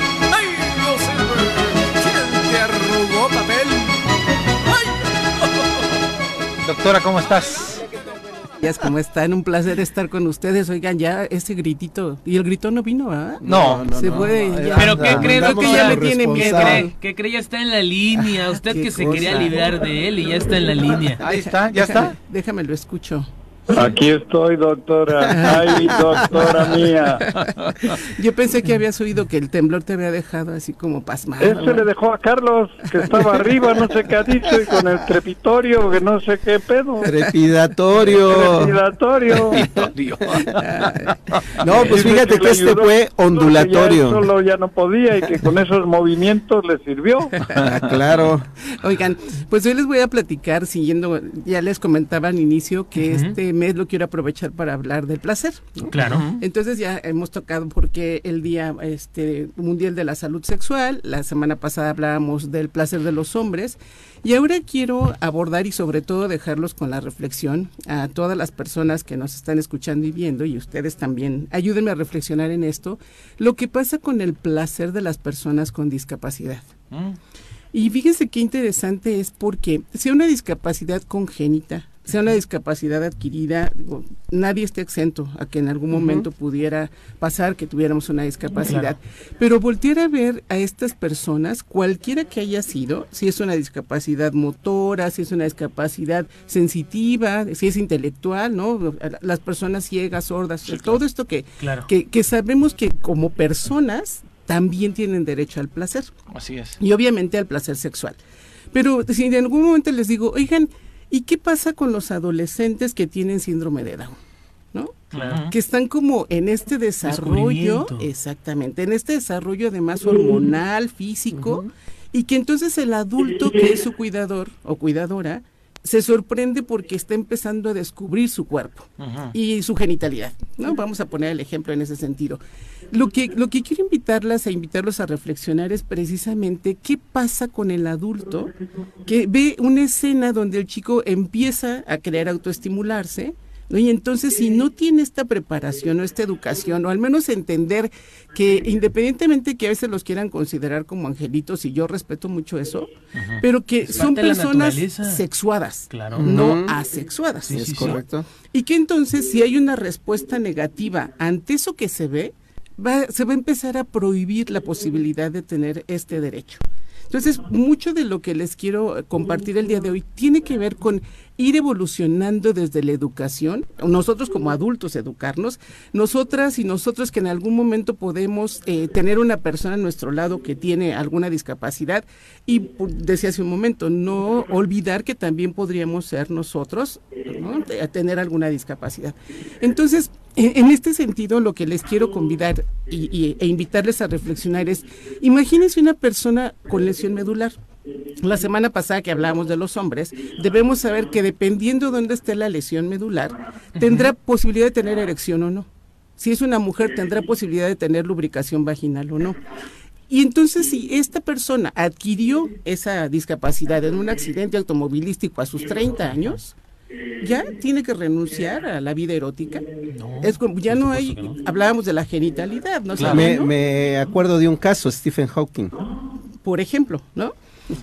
Doctora, ¿cómo estás? ¿Cómo están? Un placer estar con ustedes. Oigan, ya ese gritito. Y el grito no vino, ¿ah? No, no, Se no, puede. no, ya. Pero ¿qué cree, Creo que ya le tiene ¿Qué miedo. cree? ¿Qué cree? Ya está en la línea. [LAUGHS] Usted que se quería librar de él y ya está en la línea. Ahí está, ya Déjame- está. Déjame lo escucho. Aquí estoy, doctora. Ay, doctora mía. [LAUGHS] Yo pensé que habías oído que el temblor te había dejado así como pasmado. Ese le dejó a Carlos, que estaba arriba, no sé qué ha dicho, y con el trepitorio, que no sé qué pedo. Trepidatorio. Trepidatorio. No, pues fíjate que este fue que ya ondulatorio. solo ya no podía y que con esos movimientos le sirvió. Ah, claro. Oigan, pues hoy les voy a platicar, siguiendo, ya les comentaba al inicio que este mes lo quiero aprovechar para hablar del placer. ¿no? Claro. Entonces ya hemos tocado porque el Día este, Mundial de la Salud Sexual, la semana pasada hablábamos del placer de los hombres y ahora quiero abordar y sobre todo dejarlos con la reflexión a todas las personas que nos están escuchando y viendo y ustedes también ayúdenme a reflexionar en esto, lo que pasa con el placer de las personas con discapacidad. Mm. Y fíjense qué interesante es porque sea una discapacidad congénita, sea una discapacidad adquirida, digo, nadie está exento a que en algún momento pudiera pasar que tuviéramos una discapacidad. Pero voltear a ver a estas personas, cualquiera que haya sido, si es una discapacidad motora, si es una discapacidad sensitiva, si es intelectual, ¿no? Las personas ciegas, sordas, todo esto que, Claro. que, que sabemos que como personas también tienen derecho al placer Así es. y obviamente al placer sexual. Pero si en algún momento les digo, oigan, ¿y qué pasa con los adolescentes que tienen síndrome de Down? ¿No? Claro. Que están como en este desarrollo, exactamente, en este desarrollo además hormonal, físico, y que entonces el adulto que es su cuidador o cuidadora se sorprende porque está empezando a descubrir su cuerpo y su genitalidad, ¿no? Vamos a poner el ejemplo en ese sentido. Lo que, lo que quiero invitarlas a invitarlos a reflexionar es precisamente qué pasa con el adulto que ve una escena donde el chico empieza a querer autoestimularse, ¿no? y entonces si no tiene esta preparación o esta educación, o al menos entender que independientemente que a veces los quieran considerar como angelitos, y yo respeto mucho eso, pero que Es son personas sexuadas, Claro. no asexuadas. Sí, sí, Es sí. correcto. Y que entonces si hay una respuesta negativa ante eso que se ve, va- se va a empezar a prohibir la posibilidad de tener este derecho. Entonces, mucho de lo que les quiero compartir el día de hoy tiene que ver con ir evolucionando desde la educación, nosotros como adultos educarnos, nosotras y nosotros que en algún momento podemos eh, tener una persona a nuestro lado que tiene alguna discapacidad y decía hace un momento, no olvidar que también podríamos ser nosotros, ¿no? A tener alguna discapacidad. Entonces, en, en este sentido, lo que les quiero convidar y, y- e invitarles a reflexionar es, imagínense una persona con lesión medular. La semana pasada que hablábamos de los hombres, debemos saber que dependiendo de dónde esté la lesión medular, tendrá posibilidad de tener erección o no. Si es una mujer, tendrá posibilidad de tener lubricación vaginal o no. Y entonces, si esta persona adquirió esa discapacidad en un accidente automovilístico a sus 30 años, ya tiene que renunciar a la vida erótica. es como, ya no hay, hablábamos de la genitalidad, ¿no? Me, ¿no? me acuerdo de un caso, Stephen Hawking. por ejemplo, ¿no?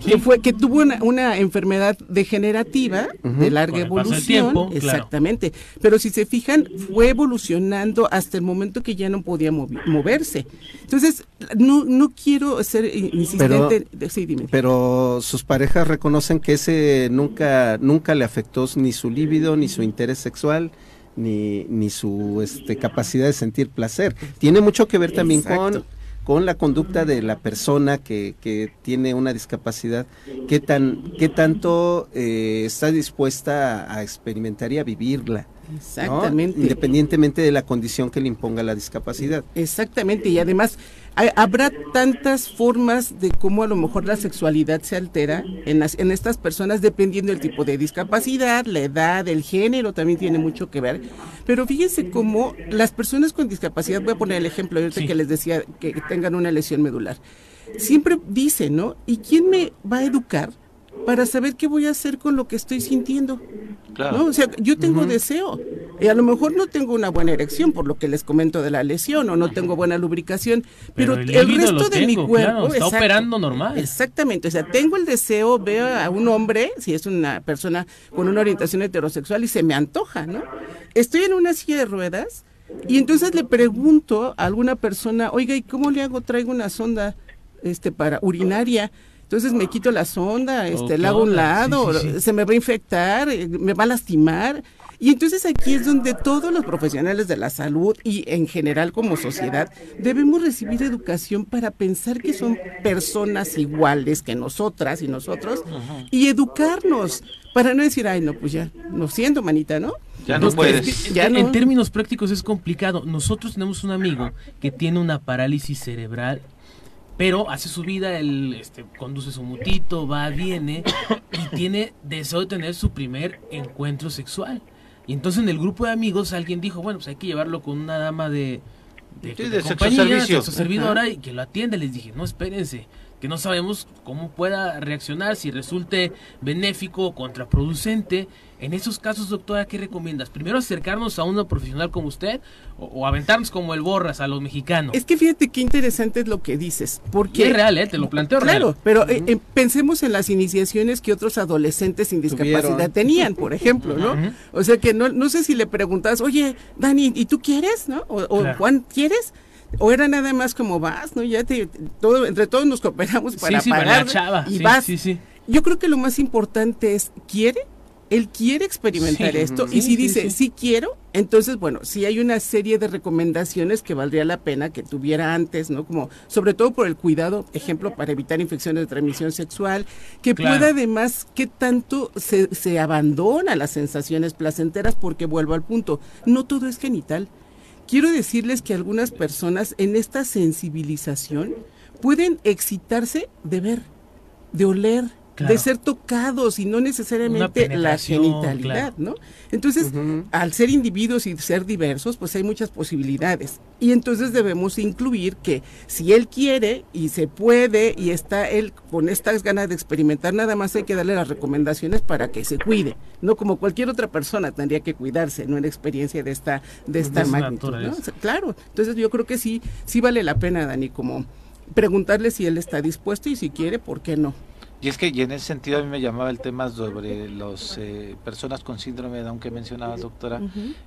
Que fue que tuvo una, una enfermedad degenerativa de larga evolución, tiempo, claro. exactamente. Pero si se fijan, fue evolucionando hasta el momento que ya no podía moverse. Entonces, no no quiero ser insistente. sí, dime. Pero sus parejas reconocen que ese nunca, nunca le afectó ni su líbido, ni su interés sexual, ni, ni su este, capacidad de sentir placer. Tiene mucho que ver también Exacto. con la conducta de la persona que, que tiene una discapacidad, qué, tan, qué tanto eh, está dispuesta a, experimentar y a vivirla. Exactamente. Independientemente de la condición que le imponga la discapacidad. Exactamente, y además habrá tantas formas de cómo a lo mejor la sexualidad se altera en, las, en estas personas dependiendo del tipo de discapacidad, la edad, el género también tiene mucho que ver. Pero fíjense cómo las personas con discapacidad, voy a poner el ejemplo ahorita que les decía que tengan una lesión medular, siempre dicen, ¿no? ¿Y quién me va a educar? Para saber qué voy a hacer con lo que estoy sintiendo. Claro. O sea, yo tengo deseo. Y a lo mejor no tengo una buena erección, por lo que les comento de la lesión, o no tengo buena lubricación, pero, el, resto de mi cuerpo está operando normal. Exactamente. O sea, tengo el deseo, veo a un hombre, si es una persona con una orientación heterosexual, y se me antoja, ¿no? Estoy en una silla de ruedas. Y entonces le pregunto a alguna persona, oiga, ¿y cómo le hago? Traigo una sonda este para urinaria entonces me quito la sonda, este, la hago a un lado, se me va a infectar, eh, me va a lastimar. Y entonces aquí es donde todos los profesionales de la salud y en general como sociedad debemos recibir educación para pensar que son personas iguales que nosotras y nosotros y educarnos para no decir, ay, no, pues ya, no siento, manita, ¿no? Ya no puedes. Ya En términos prácticos es complicado. Nosotros tenemos un amigo que tiene una parálisis cerebral pero hace su vida, él este, conduce su mutito, va, viene y [COUGHS] tiene deseo de tener su primer encuentro sexual. Y entonces en el grupo de amigos alguien dijo, bueno, pues hay que llevarlo con una dama de, de, sí, de, compañía, servidora y que lo atiende. Les dije, no, espérense, que no sabemos cómo pueda reaccionar, si resulte benéfico o contraproducente. En esos casos, doctora, ¿qué recomiendas? ¿Primero acercarnos a uno profesional como usted o, aventarnos como el borras a los mexicanos? Es que fíjate qué interesante es lo que dices. Porque, es real, ¿eh? Te lo planteo claro, pero eh, eh, pensemos en las iniciaciones que otros adolescentes sin discapacidad tenían, por ejemplo, ¿no? O sea que no, no sé si le preguntas, oye, Dani, ¿y tú quieres, no? O, Juan, ¿quieres? O era nada más como vas, ¿no? Ya te, todo, entre todos nos cooperamos para pagar y vas. Yo creo que lo más importante es, ¿quiere? Él quiere experimentar esto y si dice, sí, quiero, entonces, bueno, sí hay una serie de recomendaciones que valdría la pena que tuviera antes, ¿no? Como, sobre todo por el cuidado, ejemplo, para evitar infecciones de transmisión sexual, que pueda además, que tanto se, se abandona las sensaciones placenteras, porque vuelvo al punto, no todo es genital quiero decirles que algunas personas en esta sensibilización pueden excitarse de ver, de oler, de ser tocados y no necesariamente la genitalidad, ¿no? Entonces, al ser individuos y ser diversos, pues hay muchas posibilidades. Y entonces debemos incluir que si él quiere y se puede y está él con estas ganas de experimentar, nada más hay que darle las recomendaciones para que se cuide, no como cualquier otra persona tendría que cuidarse, no en experiencia de esta de esta magnitud, ¿no? Claro. Entonces, yo creo que sí sí vale la pena, Dani, como preguntarle si él está dispuesto y si quiere, ¿por qué no? Y es que y en ese sentido a mí me llamaba el tema sobre las eh, personas con síndrome de Down que mencionabas, doctora,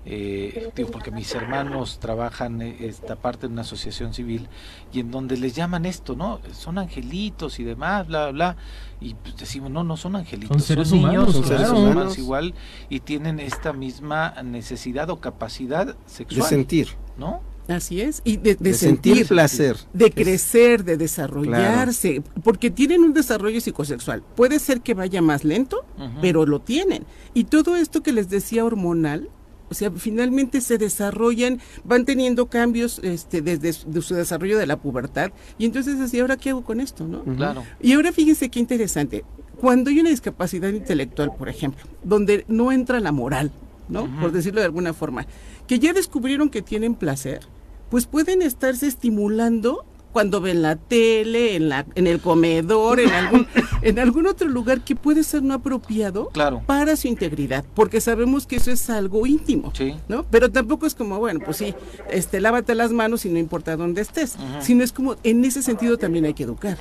eh, porque mis hermanos trabajan eh, esta parte de una asociación civil y en donde les llaman esto, ¿no? Son angelitos y demás, bla, bla, y pues decimos, no, no son angelitos, son, niños, son seres humanos igual y tienen esta misma necesidad o capacidad sexual. De sentir. ¿No? Así es, y de, sentir, placer. De crecer, de desarrollarse, porque tienen un desarrollo psicosexual. Puede ser que vaya más lento, pero lo tienen. Y todo esto que les decía hormonal, o sea, finalmente se desarrollan, van teniendo cambios este, desde su desarrollo de la pubertad. Y entonces así, ¿ahora qué hago con esto? no Claro. Y ahora fíjense qué interesante. Cuando hay una discapacidad intelectual, por ejemplo, donde no entra la moral, ¿no? Por decirlo de alguna forma, que ya descubrieron que tienen placer, pues pueden estarse estimulando cuando ven la tele, en, la, en el comedor, en algún, [LAUGHS] en algún otro lugar que puede ser no apropiado para su integridad, porque sabemos que eso es algo íntimo, ¿no? Pero tampoco es como, bueno, pues sí, este, lávate las manos y no importa dónde estés, sino es como, en ese sentido también hay que educar.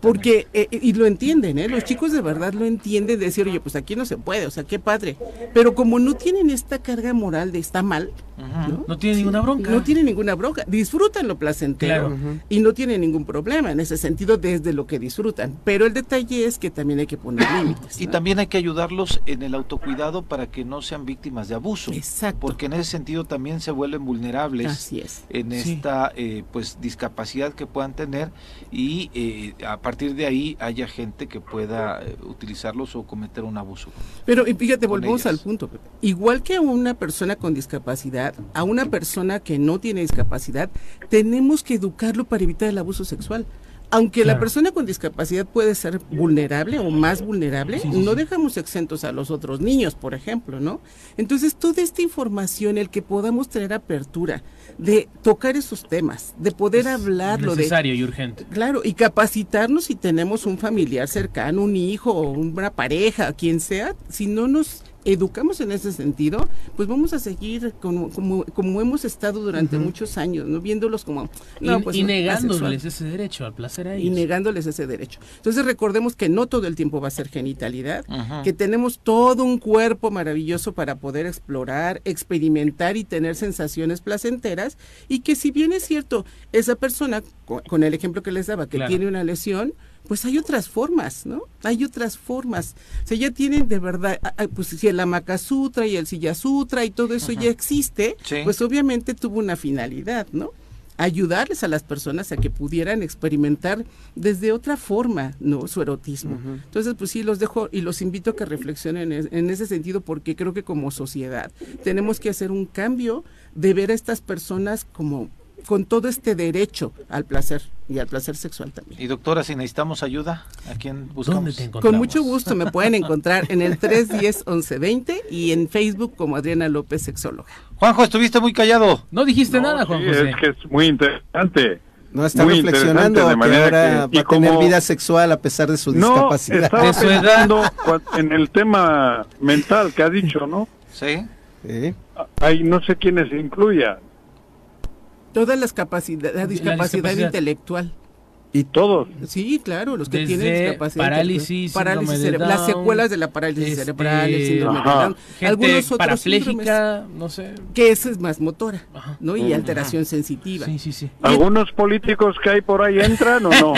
Porque, eh, y lo entienden, ¿eh? Los chicos de verdad lo entienden, de decir, oye, pues aquí no se puede, o sea, qué padre. Pero como no tienen esta carga moral de está mal, ¿no? No tienen ninguna bronca. No tienen ninguna bronca, disfrutan lo placentero y no tienen ningún problema en ese sentido desde lo que disfrutan. Pero el detalle es que también hay que poner [CLEARS THROAT] límites. Y también hay que ayudarlos en el autocuidado para que no sean víctimas de abuso. Exacto. Porque en ese sentido también se vuelven vulnerables Así es. en Sí. esta eh, pues discapacidad que puedan tener y eh, a partir de ahí haya gente que pueda eh, utilizarlos o cometer un abuso. Pero y fíjate, volvemos ellas. al punto. Igual que a una persona con discapacidad, a una persona que no tiene discapacidad, tenemos que educarlo para evitar el abuso sexual. Aunque la persona con discapacidad puede ser vulnerable o más vulnerable, Sí, sí, no sí. dejamos exentos a los otros niños, por ejemplo, ¿no? Entonces, toda esta información, el que podamos tener apertura de tocar esos temas, de poder hablarlo, de Necesario y urgente. Claro, y capacitarnos si tenemos un familiar cercano, un hijo o una pareja, quien sea, si no nos educamos en ese sentido, pues vamos a seguir como, como, como hemos estado durante muchos años, ¿no? Viéndolos como... no, y, pues, y negándoles ese derecho al placer a ellos. Y negándoles ese derecho. Entonces recordemos que no todo el tiempo va a ser genitalidad, que tenemos todo un cuerpo maravilloso para poder explorar, experimentar y tener sensaciones placenteras y que si bien es cierto, esa persona, co- con el ejemplo que les daba, que Claro. tiene una lesión, pues hay otras formas, ¿no? Hay otras formas. O sea, ya tienen de verdad, ah, ah, pues si el Amaka Sutra y el Silla Sutra y todo eso ya existe, Sí. pues obviamente tuvo una finalidad, ¿no? ayudarles a las personas a que pudieran experimentar desde otra forma no su erotismo entonces pues sí los dejo y los invito a que reflexionen en, en ese sentido porque creo que como sociedad tenemos que hacer un cambio de ver a estas personas como con todo este derecho al placer y al placer sexual también. Y doctora, si necesitamos ayuda, ¿a quién buscamos? Con mucho gusto me pueden encontrar en el 310-1120 y en Facebook como Adriana López Sexóloga. Juanjo, estuviste muy callado. No dijiste No, nada, Juan sí, José. es que es muy interesante. No está Muy reflexionando de que manera ahora que- y va a tener vida sexual a pesar de su No, discapacidad. estaba pensando en el tema mental que ha dicho, ¿no? Sí. Hay no sé quiénes incluya. Todas las capacidades, la discapacidad, intelectual. ¿Y todos? Sí, claro, los que Desde tienen discapacidad. parálisis, parálisis síndrome de cere- las secuelas de la parálisis este, cerebral, el síndrome ajá. de Down, Gente algunos otros parapléjica, no sé. que esa es más motora, ¿no? Y alteración sensitiva. Sí, sí, sí. ¿Algunos políticos que hay por ahí entran o no?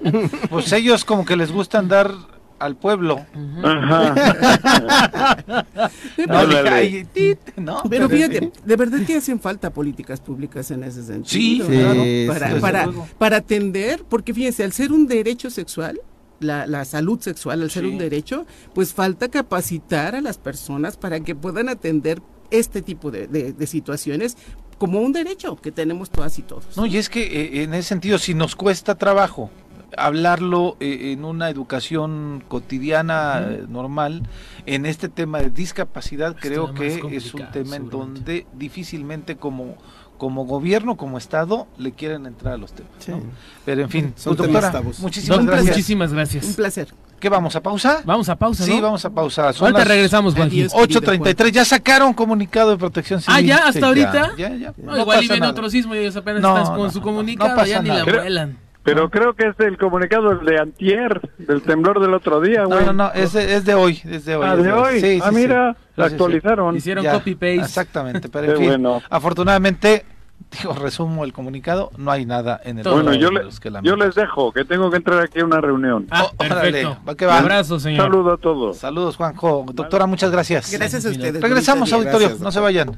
[LAUGHS] Pues ellos como que les gusta andar al pueblo. Ajá. [LAUGHS] No. Pero fíjate, de verdad que hacen falta políticas públicas en ese sentido. Sí. Para, para, para atender, porque fíjense, al ser un derecho sexual, la, la salud sexual, al ser un derecho, pues falta capacitar a las personas para que puedan atender este tipo de, de- de situaciones como un derecho que tenemos todas y todos. No, y es que eh, en ese sentido, si nos cuesta trabajo hablarlo eh, en una educación cotidiana eh, normal, en este tema de discapacidad, creo más que es un tema en donde difícilmente como como gobierno, como Estado, le quieren entrar a los temas. ¿no? Pero en fin, Son doctora, tabús. muchísimas gracias. Muchísimas gracias. Un placer. ¿Qué vamos a pausa? Vamos a pausa, Sí, ¿no? vamos a pausa. Son Ahorita regresamos, querido 8.33, ya sacaron comunicado de protección civil. Ah, ya, hasta Sí, ahorita. Ya, ya. No, No igual y nada. otro sismo y ellos apenas No, están con no, su comunicado, no pasa ya ni la vuelan. Pero creo que es el comunicado de antier, del temblor del otro día, güey. No, no, no, es de, es de hoy, es de hoy. Ah, es de hoy. Sí, ah, sí, mira, sí. la actualizaron. Hicieron Ya, copy-paste. Exactamente, pero en fin, bueno. afortunadamente, [LAUGHS] digo, resumo el comunicado, no hay nada en el Bueno, de yo, le- que yo les dejo, que tengo que entrar aquí a una reunión. Ah, Oh, órale, perfecto. va que va. Un abrazo, señor. Saludo a todos. Saludos, Juanjo. Doctora, muchas gracias. Gracias a ustedes. Regresamos, auditorio, Gracias, no se vayan.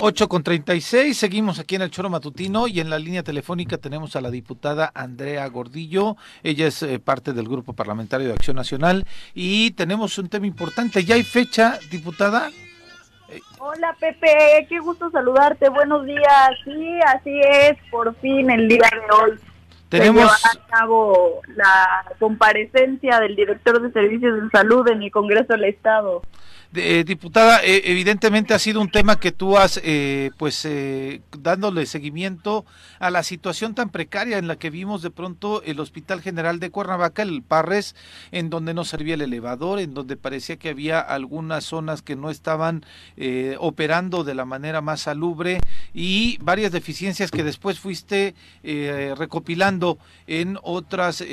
8 con 36, seguimos aquí en el Choro Matutino y en la línea telefónica tenemos a la diputada Andrea Gordillo. Ella es eh, parte del Grupo Parlamentario de Acción Nacional y tenemos un tema importante. ¿Ya hay fecha, diputada? Hola Pepe, qué gusto saludarte, buenos días. Sí, así es, por fin el día de hoy. Tenemos... Se a cabo la comparecencia del director de Servicios de Salud en el Congreso del Estado. Eh, diputada, eh, evidentemente ha sido un tema que tú has, eh, pues, eh, dándole seguimiento a la situación tan precaria en la que vimos de pronto el Hospital General de Cuernavaca, el Parres, en donde no servía el elevador, en donde parecía que había algunas zonas que no estaban eh, operando de la manera más salubre y varias deficiencias que después fuiste recopilando en otras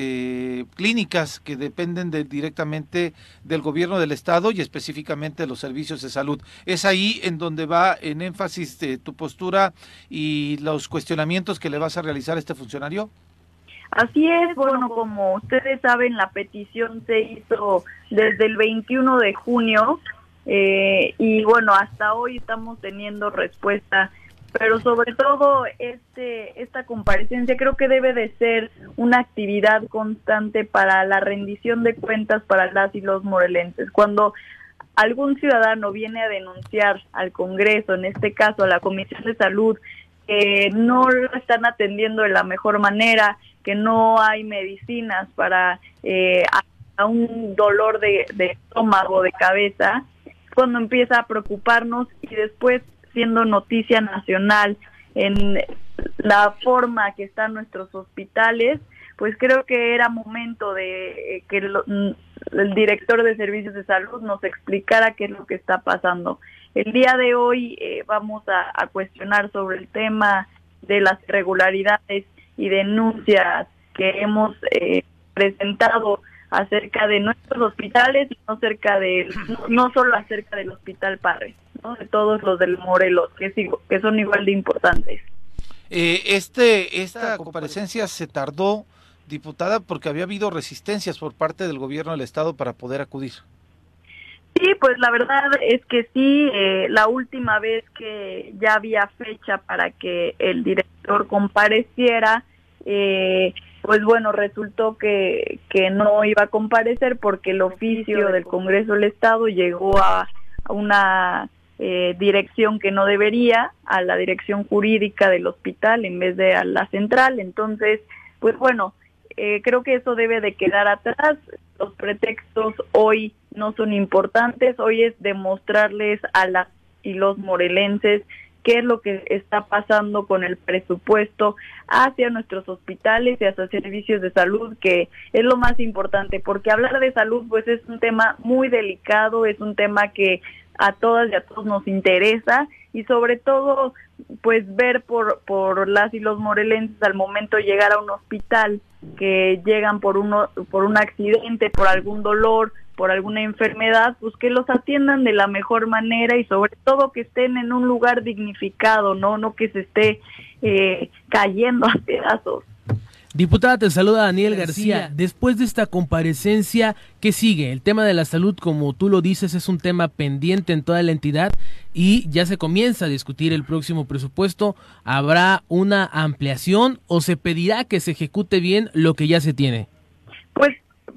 clínicas que dependen de, directamente del gobierno del estado y específicamente de los servicios de salud. Es ahí en donde va en énfasis de tu postura y los cuestionamientos que le vas a realizar a este funcionario. Así es, bueno, como ustedes saben, la petición se hizo desde el 21 de junio eh, y bueno, hasta hoy estamos teniendo respuesta, pero sobre todo este esta comparecencia creo que debe de ser una actividad constante para la rendición de cuentas para las y los morelenses. Cuando algún ciudadano viene a denunciar al Congreso, en este caso a la Comisión de Salud, que no lo están atendiendo de la mejor manera, que no hay medicinas para eh, a un dolor de, de estómago, de cabeza, cuando empieza a preocuparnos y después siendo noticia nacional en la forma que están nuestros hospitales, pues creo que era momento de que el director de servicios de salud nos explicara qué es lo que está pasando. El día de hoy eh, vamos a, cuestionar sobre el tema de las irregularidades y denuncias que hemos eh, presentado acerca de nuestros hospitales y no cerca de no, solo acerca del hospital Parre, ¿no? de todos los del Morelos que que son igual de importantes. Eh, este esta comparecencia se tardó diputada porque había habido resistencias por parte del gobierno del estado para poder acudir. Sí, pues la verdad es que sí, eh, la última vez que ya había fecha para que el director compareciera, eh, pues bueno, resultó que, que no iba a comparecer porque el oficio del Congreso del Estado llegó a, una eh, dirección que no debería, a la dirección jurídica del hospital en vez de a la central. Entonces, pues bueno, eh, creo que eso debe de quedar atrás. Los pretextos hoy no son importantes, hoy es demostrarles a las y los morelenses qué es lo que está pasando con el presupuesto hacia nuestros hospitales y hacia servicios de salud, que es lo más importante, porque hablar de salud pues es un tema muy delicado, es un tema que a todas y a todos nos interesa y sobre todo pues ver por, por las y los morelenses al momento de llegar a un hospital que llegan por uno por un accidente, por algún dolor, por alguna enfermedad, pues que los atiendan de la mejor manera y sobre todo que estén en un lugar dignificado, no no que se esté eh, cayendo a pedazos. Diputada, te saluda Daniel García. Después de esta comparecencia, ¿qué sigue? El tema de la salud, como tú lo dices, es un tema pendiente en toda la entidad y ya se comienza a discutir el próximo presupuesto. ¿Habrá una ampliación o se pedirá que se ejecute bien lo que ya se tiene? Pues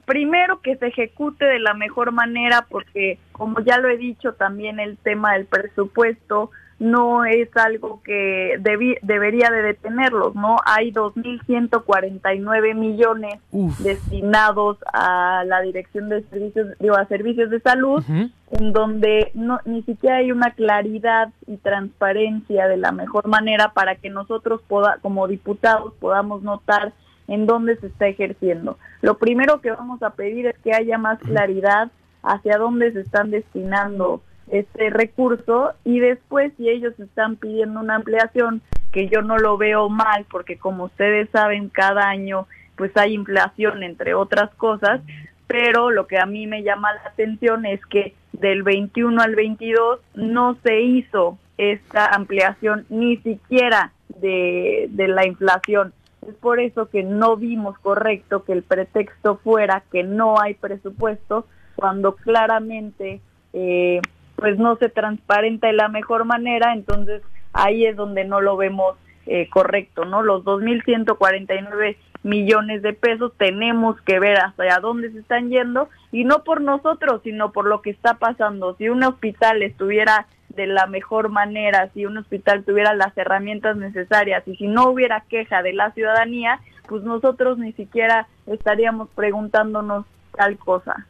primero que se ejecute de la mejor manera porque, como ya lo he dicho, también el tema del presupuesto no es algo que debería de detenerlos, ¿no? Hay 2.149 millones destinados a la Dirección de Servicios, digo, a Servicios de Salud, en donde no, ni siquiera hay una claridad y transparencia de la mejor manera para que nosotros poda, como diputados podamos notar en dónde se está ejerciendo. Lo primero que vamos a pedir es que haya más claridad hacia dónde se están destinando este recurso y después si ellos están pidiendo una ampliación que yo no lo veo mal porque como ustedes saben cada año pues hay inflación entre otras cosas pero lo que a mí me llama la atención es que del 21 al 22 no se hizo esta ampliación ni siquiera de, de la inflación. Es por eso que no vimos correcto que el pretexto fuera que no hay presupuesto cuando claramente eh, pues no se transparenta de la mejor manera, entonces ahí es donde no lo vemos eh, correcto, ¿no? Los 2.149 millones de pesos tenemos que ver hasta dónde se están yendo y no por nosotros, sino por lo que está pasando. Si un hospital estuviera de la mejor manera, si un hospital tuviera las herramientas necesarias y si no hubiera queja de la ciudadanía, pues nosotros ni siquiera estaríamos preguntándonos tal cosa.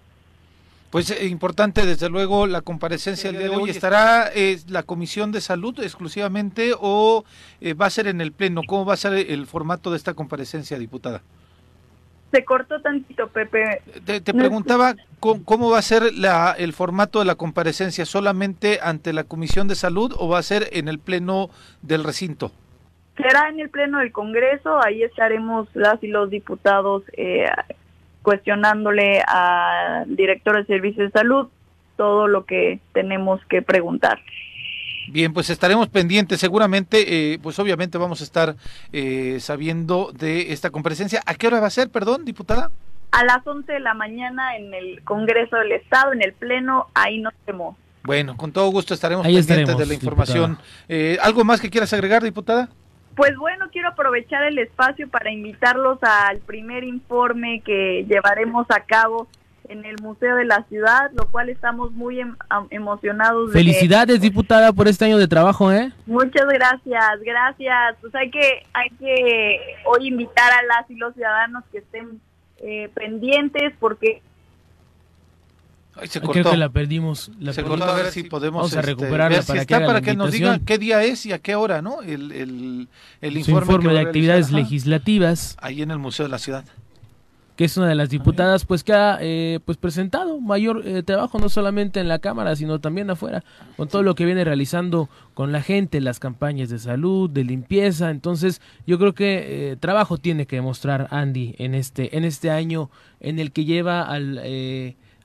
Pues eh, importante, desde luego, la comparecencia el día de hoy. ¿Estará eh, la Comisión de Salud exclusivamente o eh, va a ser en el Pleno? ¿Cómo va a ser el formato de esta comparecencia, diputada? Se cortó tantito, Pepe. Te, preguntaba ¿cómo, va a ser la, el formato de la comparecencia, solamente ante la Comisión de Salud o va a ser en el Pleno del recinto? Será en el Pleno del Congreso, ahí estaremos las y los diputados eh, cuestionándole al director de servicios de salud todo lo que tenemos que preguntar. Bien, pues estaremos pendientes. Seguramente, eh, pues obviamente vamos a estar eh, sabiendo de esta comparecencia. ¿A qué hora va a ser, perdón, diputada? A las 11 de la mañana en el Congreso del Estado, en el Pleno, ahí nos vemos. Bueno, con todo gusto estaremos pendientes de la información. Eh, ¿Algo más que quieras agregar, diputada? Pues bueno, quiero aprovechar el espacio para invitarlos al primer informe que llevaremos a cabo en el Museo de la Ciudad, lo cual estamos muy em emocionados. Felicidades, diputada, por este año de trabajo, ¿eh? Muchas gracias, gracias. Pues hay que, hay que hoy invitar a las y los ciudadanos que estén eh, pendientes porque se cortó. Creo que la perdimos. La se cortó a ver si podemos Vamos a este, recuperarla para, que, para que nos digan qué día es y a qué hora, ¿no? El, el, el informe, informe de actividades legislativas. Ahí en el Museo de la Ciudad que es una de las diputadas pues que ha eh, pues presentado mayor eh, trabajo no solamente en la cámara sino también afuera con todo lo que viene realizando con la gente las campañas de salud de limpieza entonces yo creo que eh, trabajo tiene que demostrar Andy en este en este año en el que lleva al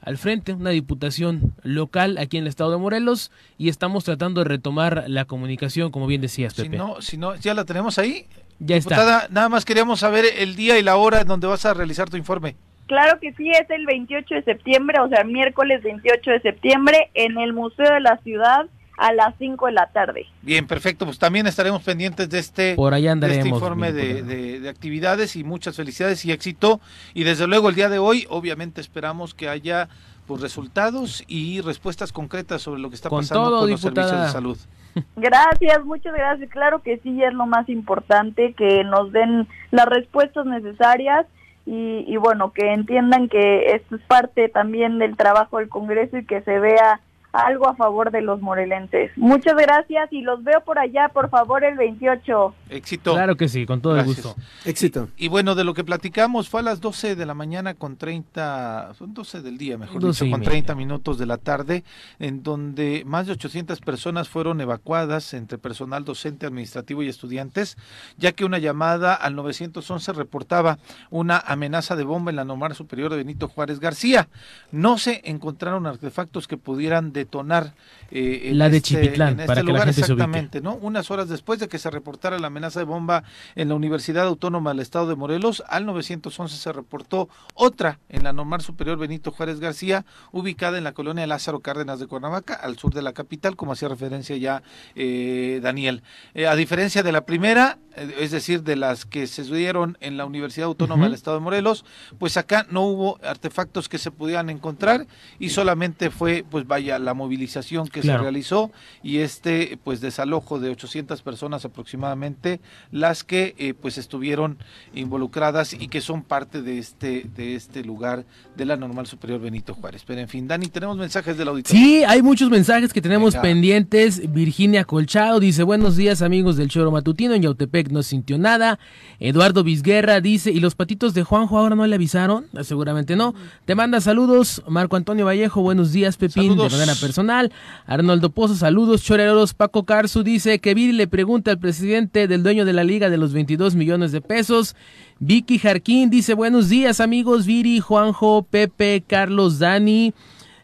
al frente, una diputación local aquí en el estado de Morelos y estamos tratando de retomar la comunicación, como bien decías, Pepe. Si no, si no, ya la tenemos ahí. Ya está. Nada más queríamos saber el día y la hora en donde vas a realizar tu informe. Claro que sí, es el 28 de septiembre, o sea, miércoles 28 de septiembre, en el Museo de la Ciudad a las 5 de la tarde. Bien, perfecto. Pues también estaremos pendientes de este, Por allá de este informe de, de, de, actividades y muchas felicidades y éxito. Y desde luego el día de hoy, obviamente esperamos que haya pues, resultados y respuestas concretas sobre lo que está pasando con los servicios de salud. [LAUGHS] Gracias, muchas gracias. Claro que sí, es lo más importante, que nos den las respuestas necesarias y, y bueno, que entiendan que esto es parte también del trabajo del Congreso y que se vea algo a favor de los morelenses. Muchas gracias y los veo por allá, por favor, el 28. Éxito. Claro que sí, con todo el gusto. Éxito. Y, bueno, de lo que platicamos fue a las 12 de la mañana con 30, son 12 del día, mejor dicho, con 30 minutos de la tarde, en donde más de 800 personas fueron evacuadas entre personal docente, administrativo y estudiantes, ya que una llamada al 911 reportaba una amenaza de bomba en la normal superior de Benito Juárez García. No se encontraron artefactos que pudieran de detonar eh, la de este, Chipitlán, en para este que lugar la gente exactamente, ¿no? Unas horas después de que se reportara la amenaza de bomba en la Universidad Autónoma del Estado de Morelos, al 911 se reportó otra en la normal superior Benito Juárez García, ubicada en la colonia Lázaro Cárdenas de Cuernavaca, al sur de la capital, como hacía referencia ya eh, Daniel. Eh, a diferencia de la primera, eh, es decir, de las que se dieron en la Universidad Autónoma uh -huh. del Estado de Morelos, pues acá no hubo artefactos que se pudieran encontrar y solamente fue, pues vaya, la movilización que claro. se realizó y este pues desalojo de 800 personas aproximadamente las que eh, pues estuvieron involucradas y que son parte de este de este lugar de la normal superior Benito Juárez. Pero en fin, Dani, tenemos mensajes del auditorio. Sí, hay muchos mensajes que tenemos Venga. pendientes. Virginia Colchado dice, "Buenos días, amigos del Choro Matutino en Yautepec no sintió nada." Eduardo Vizguerra dice, "¿Y los patitos de Juanjo ahora no le avisaron?" Seguramente no. Te manda saludos Marco Antonio Vallejo, "Buenos días, Pepín." Saludos. De manera personal. Arnoldo Pozo, saludos, choreros. Paco Carzu dice que Viri le pregunta al presidente del dueño de la liga de los 22 millones de pesos. Vicky Jarquín dice, buenos días amigos, Viri, Juanjo, Pepe, Carlos, Dani.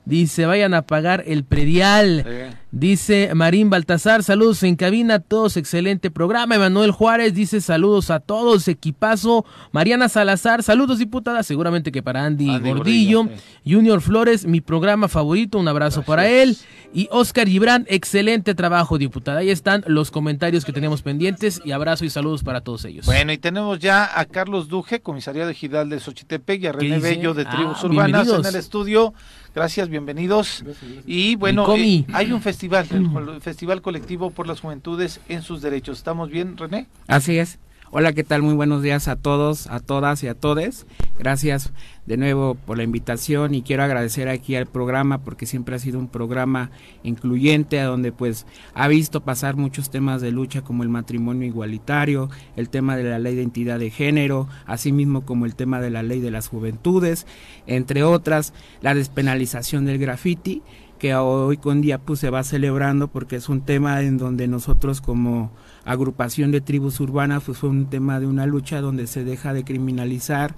Dice, vayan a pagar el predial. Dice Marín Baltasar, saludos en cabina, todos excelente programa. Emanuel Juárez dice saludos a todos, equipazo. Mariana Salazar, saludos diputada, seguramente que para Andy, Andy Gordillo. Gordillo sí. Junior Flores, mi programa favorito, un abrazo Gracias. para él. Y Oscar Gibran, excelente trabajo, diputada. Ahí están los comentarios que tenemos pendientes y abrazo y saludos para todos ellos. Bueno, y tenemos ya a Carlos Duje, comisaría de Gidal de Xochitepec y a René Bello de Tribus ah, Urbanas en el estudio. Gracias, bienvenidos. Gracias. Y bueno, eh, hay un festival festival, el Festival Colectivo por las Juventudes en sus Derechos. ¿Estamos bien, René? Así es. Hola, ¿qué tal? Muy buenos días a todos, a todas y a todes. Gracias de nuevo por la invitación y quiero agradecer aquí al programa porque siempre ha sido un programa incluyente a donde pues ha visto pasar muchos temas de lucha como el matrimonio igualitario, el tema de la ley de identidad de género, así mismo como el tema de la ley de las juventudes, entre otras, la despenalización del graffiti que hoy con día pues se va celebrando porque es un tema en donde nosotros como agrupación de tribus urbanas pues fue un tema de una lucha donde se deja de criminalizar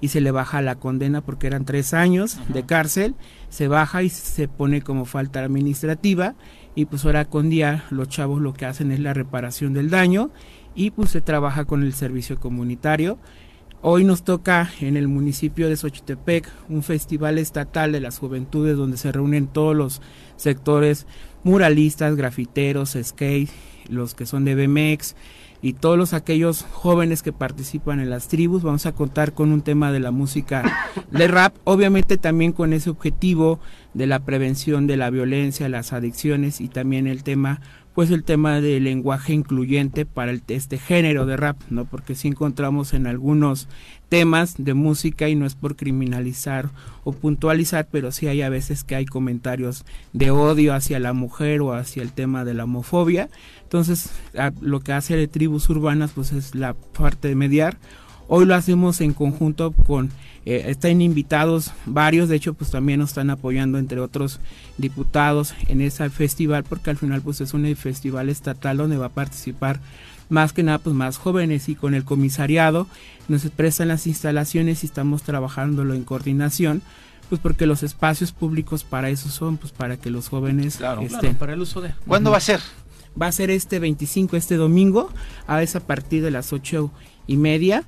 y se le baja la condena porque eran tres años Ajá. de cárcel, se baja y se pone como falta administrativa y pues ahora con día los chavos lo que hacen es la reparación del daño y pues se trabaja con el servicio comunitario. Hoy nos toca en el municipio de Xochitepec un festival estatal de las juventudes donde se reúnen todos los sectores muralistas, grafiteros, skate, los que son de BMX, y todos los aquellos jóvenes que participan en las tribus. Vamos a contar con un tema de la música de rap, obviamente también con ese objetivo de la prevención de la violencia, las adicciones y también el tema pues el tema del lenguaje incluyente para este género de rap, ¿no? Porque si encontramos en algunos temas de música y no es por criminalizar o puntualizar, pero sí hay a veces que hay comentarios de odio hacia la mujer o hacia el tema de la homofobia. Entonces, lo que hace de tribus urbanas pues es la parte de mediar. Hoy lo hacemos en conjunto con eh, están invitados varios, de hecho pues también nos están apoyando entre otros diputados en ese festival porque al final pues es un festival estatal donde va a participar más que nada pues más jóvenes y con el comisariado nos prestan las instalaciones y estamos trabajándolo en coordinación pues porque los espacios públicos para eso son pues para que los jóvenes estén para el uso de ¿Cuándo va a ser? Va a ser este 25, este domingo, a esa partir de las ocho y media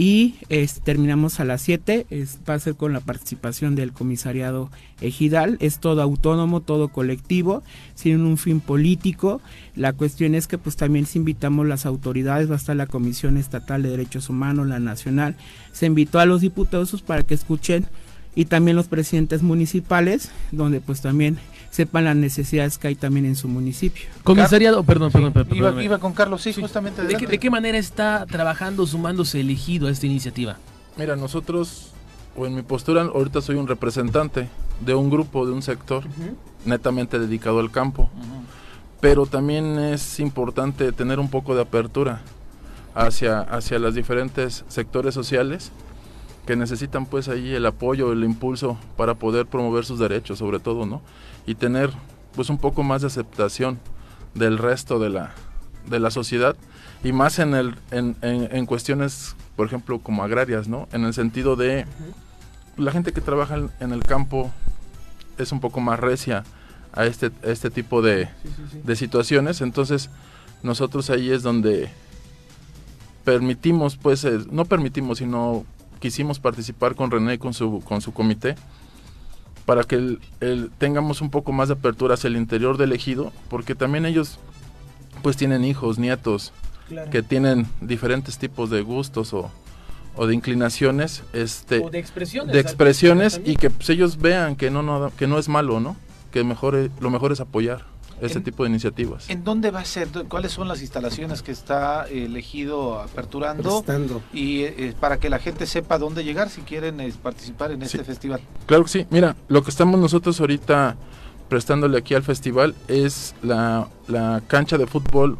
y terminamos a las 7, va a ser con la participación del comisariado ejidal, es todo autónomo, todo colectivo, sin un fin político. La cuestión es que pues también se invitamos las autoridades, va a estar la Comisión Estatal de Derechos Humanos, la Nacional, se invitó a los diputados para que escuchen y también los presidentes municipales, donde pues también sepan las necesidades que hay también en su municipio. Comisariado, perdón, perdón, perdón. Iba, con Carlos, sí, justamente. ¿De qué, ¿De qué, manera está trabajando, sumándose elegido a esta iniciativa? Mira, nosotros, o en mi postura, ahorita soy un representante de un grupo, de un sector, netamente dedicado al campo. Pero también es importante tener un poco de apertura hacia, hacia los diferentes sectores sociales que necesitan pues ahí el apoyo, el impulso para poder promover sus derechos sobre todo, ¿no? Y tener pues un poco más de aceptación del resto de la, de la sociedad y más en, el, en, en, cuestiones, por ejemplo, como agrarias, ¿no? En el sentido de la gente que trabaja en el campo es un poco más recia a este, este tipo de, de situaciones, entonces nosotros ahí es donde permitimos, pues, eh, no permitimos, sino quisimos participar con René con su, con su comité para que el, tengamos un poco más de apertura hacia el interior del ejido, porque también ellos pues tienen hijos, nietos, que tienen diferentes tipos de gustos o, o de inclinaciones, este, de expresiones, de expresiones y que pues, ellos vean que no, no, que no es malo, ¿no? Que mejor, lo mejor es apoyar ese tipo de iniciativas. ¿En dónde va a ser? ¿Cuáles son las instalaciones que está elegido aperturando? Y eh, para que la gente sepa dónde llegar si quieren eh, participar en este festival. Claro que sí. Mira, lo que estamos nosotros ahorita prestándole aquí al festival es la, cancha de fútbol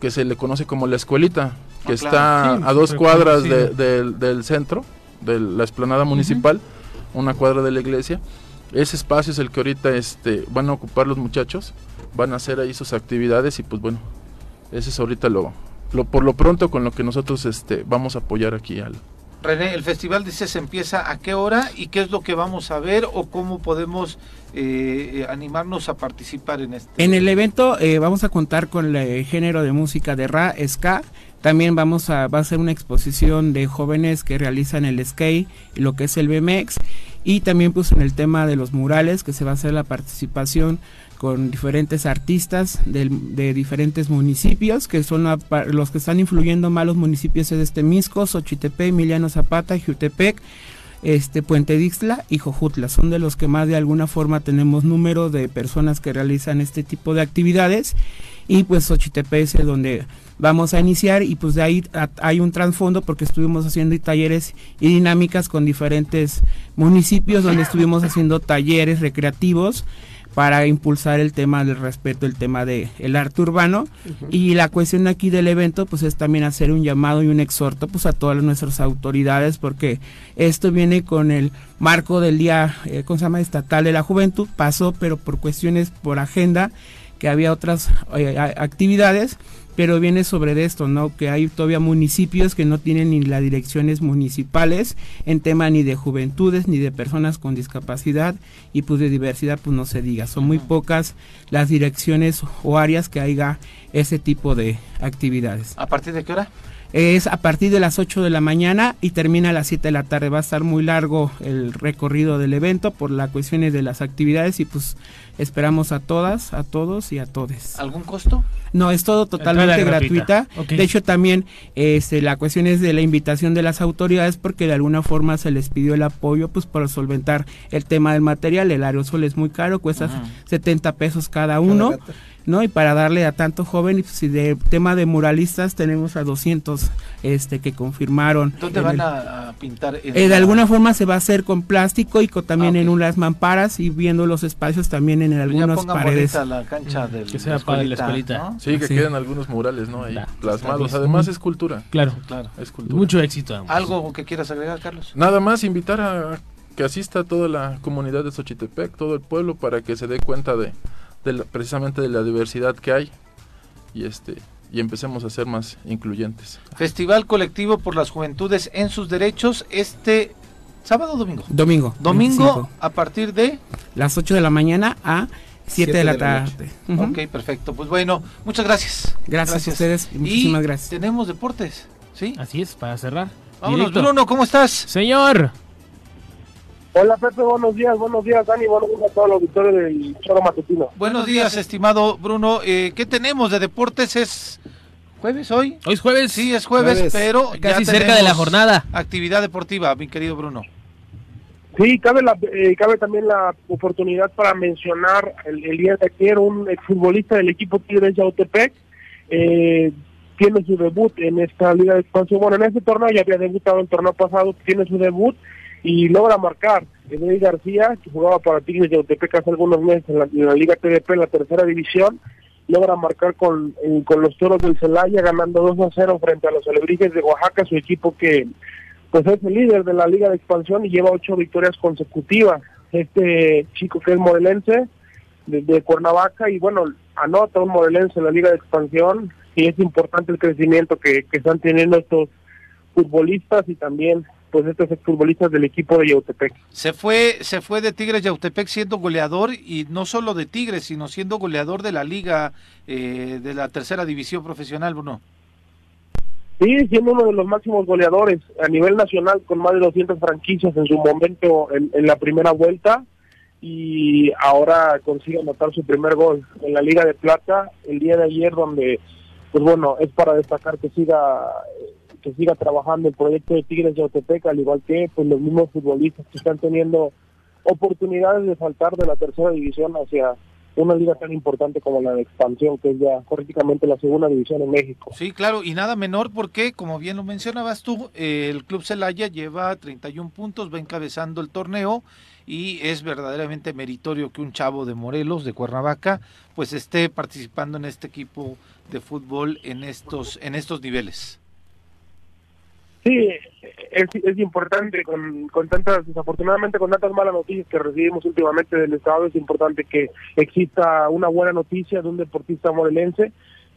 que se le conoce como la escuelita, que ah, está a dos cuadras del centro, de la esplanada municipal, una cuadra de la iglesia ese espacio es el que ahorita este, van a ocupar los muchachos, van a hacer ahí sus actividades y pues bueno, ese es ahorita lo, lo por lo pronto con lo que nosotros este, vamos a apoyar aquí al... René, el festival dice se empieza a qué hora y qué es lo que vamos a ver o cómo podemos eh, animarnos a participar en este. En el evento eh, vamos a contar con el género de música de Ra, Ska, también vamos a, va a ser una exposición de jóvenes que realizan el skate y lo que es el BMX y también pues en el tema de los murales que se va a hacer la participación con diferentes artistas de, de diferentes municipios que son los que están influyendo más los municipios es este Misco, Xochitepec, Emiliano Zapata, Jutepec, este Puente Dixla y Jojutla. Son de los que más de alguna forma tenemos número de personas que realizan este tipo de actividades y pues Xochitepec donde vamos a iniciar y pues de ahí hay un trasfondo porque estuvimos haciendo talleres y dinámicas con diferentes municipios donde estuvimos haciendo talleres recreativos para impulsar el tema del respeto, el tema del el arte urbano. Y la cuestión aquí del evento pues es también hacer un llamado y un exhorto pues a todas nuestras autoridades porque esto viene con el marco del día, eh, ¿cómo se llama? Estatal de la Juventud, pasó pero por cuestiones por agenda que había otras eh, actividades pero viene sobre esto, ¿no? Que hay todavía municipios que no tienen ni las direcciones municipales en tema ni de juventudes, ni de personas con discapacidad y pues de diversidad, pues no se diga. Son muy pocas las direcciones o áreas que haya ese tipo de actividades. ¿A partir de qué hora? es a partir de las 8 de la mañana y termina a las 7 de la tarde. Va a estar muy largo el recorrido del evento por las cuestiones de las actividades y pues esperamos a todas, a todos y a todes. ¿Algún costo? No, es todo totalmente gratuita. De hecho, también este, la cuestión es de la invitación de las autoridades porque de alguna forma se les pidió el apoyo pues para solventar el tema del material. El aerosol es muy caro, cuesta 70 pesos cada uno. ¿No? Y para darle a tanto joven, si de tema de muralistas tenemos a 200 este que confirmaron. ¿Dónde van a, pintar? Eh, de alguna forma se va a hacer con plástico y también ah, en unas mamparas y viendo los espacios también en algunas paredes. la cancha del que sea para la escuelita. Sí, que queden algunos murales, ¿no? Ahí plasmados. Además es cultura. Claro, claro. Es cultura. Mucho éxito. ¿Algo que quieras agregar, Carlos? Nada más invitar a que asista toda la comunidad de Xochitepec, todo el pueblo, para que se dé cuenta de, precisamente de la diversidad que hay y este y empecemos a ser más incluyentes. Festival colectivo por las juventudes en sus derechos este sábado o domingo. Domingo. Domingo a partir de las 8 de la mañana a 7 de la tarde. Ok, perfecto. Pues bueno, muchas gracias. Gracias, a ustedes. Muchísimas gracias. Tenemos deportes, ¿sí? Así es, para cerrar. Vámonos, Bruno, ¿cómo estás? Señor. Hola Pepe, buenos días, buenos días Dani, buenos días a todos los auditores del Choro Matutino. Buenos días, estimado Bruno. Eh, ¿Qué tenemos de deportes? ¿Es jueves hoy? Hoy es jueves. Sí, es jueves, pero casi cerca de la jornada. Actividad deportiva, mi querido Bruno. Sí, cabe, la, eh, cabe también la oportunidad para mencionar el, día de ayer un exfutbolista del equipo Tigres de Autepec, eh, tiene su debut en esta liga de expansión. Bueno, en este torneo ya había debutado el torneo pasado, tiene su debut y logra marcar. Edwin García, que jugaba para Tigres de Autepec hace algunos meses en la, Liga TDP, en la tercera división, logra marcar con, con los toros del Celaya, ganando 2 a 0 frente a los Alebrijes de Oaxaca, su equipo que pues es el líder de la Liga de Expansión y lleva ocho victorias consecutivas. Este chico que es morelense, de, Cuernavaca, y bueno, anota un morelense en la Liga de Expansión, y es importante el crecimiento que, que están teniendo estos futbolistas y también pues estos futbolistas del equipo de Yautepec. Se fue, se fue de Tigres Yautepec siendo goleador y no solo de Tigres, sino siendo goleador de la liga eh, de la tercera división profesional, Bruno. Sí, siendo uno de los máximos goleadores a nivel nacional con más de 200 franquicias en su momento en, la primera vuelta y ahora consigue anotar su primer gol en la Liga de Plata el día de ayer donde pues bueno, es para destacar que siga que siga trabajando el proyecto de Tigres de Otepec, al igual que pues los mismos futbolistas que están teniendo oportunidades de saltar de la tercera división hacia una liga tan importante como la de expansión, que es ya prácticamente la segunda división en México. Sí, claro, y nada menor porque, como bien lo mencionabas tú, el Club Celaya lleva 31 puntos, va encabezando el torneo y es verdaderamente meritorio que un chavo de Morelos, de Cuernavaca, pues esté participando en este equipo de fútbol en estos, en estos niveles. Sí, es, importante, con, con tantas, desafortunadamente con tantas malas noticias que recibimos últimamente del Estado, es importante que exista una buena noticia de un deportista morelense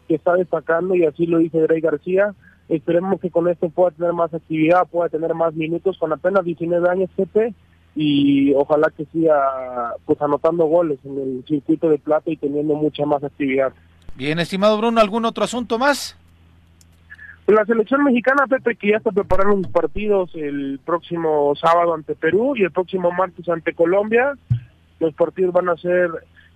que está destacando y así lo dice Grey García. Esperemos que con esto pueda tener más actividad, pueda tener más minutos con apenas 19 años Pepe y ojalá que siga pues anotando goles en el circuito de plata y teniendo mucha más actividad. Bien, estimado Bruno, ¿algún otro asunto más? La selección mexicana, Pepe, que ya está preparando unos partidos el próximo sábado ante Perú y el próximo martes ante Colombia. Los partidos van a ser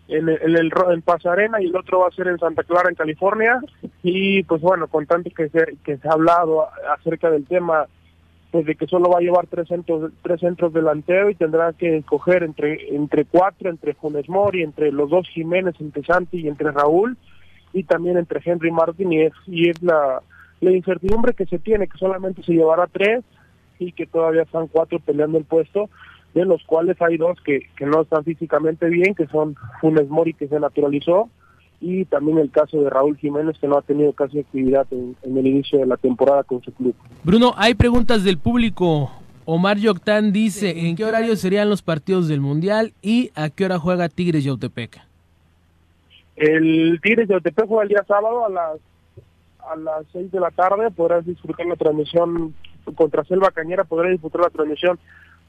en el, en, en Pasarena y el otro va a ser en Santa Clara, en California. Y pues bueno, con tanto que se, que se ha hablado acerca del tema, pues que solo va a llevar tres centros, tres centros delanteros y tendrá que escoger entre, entre cuatro, entre Funes Mori, entre los dos Jiménez, entre Santi y entre Raúl, y también entre Henry Martin, y es, y es la la incertidumbre que se tiene, que solamente se llevará tres y que todavía están cuatro peleando el puesto, de los cuales hay dos que, que no están físicamente bien, que son Funes Mori, que se naturalizó, y también el caso de Raúl Jiménez, que no ha tenido casi actividad en, el inicio de la temporada con su club. Bruno, hay preguntas del público. Omar Yoctán dice, ¿en qué horario serían los partidos del Mundial y a qué hora juega Tigres Yautepec? El Tigres Yautepec juega el día sábado a las a las 6 de la tarde podrás disfrutar la transmisión contra Selva Cañera, podrás disfrutar la transmisión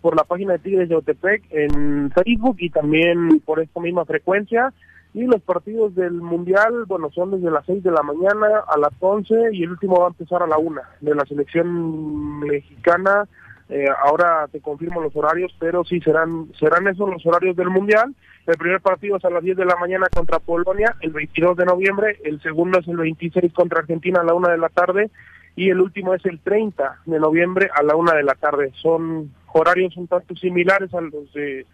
por la página de Tigres de Otepec en Facebook y también por esta misma frecuencia. Y los partidos del Mundial, bueno, son desde las 6 de la mañana a las 11 y el último va a empezar a la 1 de la selección mexicana. Eh, ahora te confirmo los horarios, pero sí serán serán esos los horarios del Mundial. El primer partido es a las 10 de la mañana contra Polonia, el 22 de noviembre. El segundo es el 26 contra Argentina a la 1 de la tarde. Y el último es el 30 de noviembre a la 1 de la tarde. Son horarios un tanto similares a los de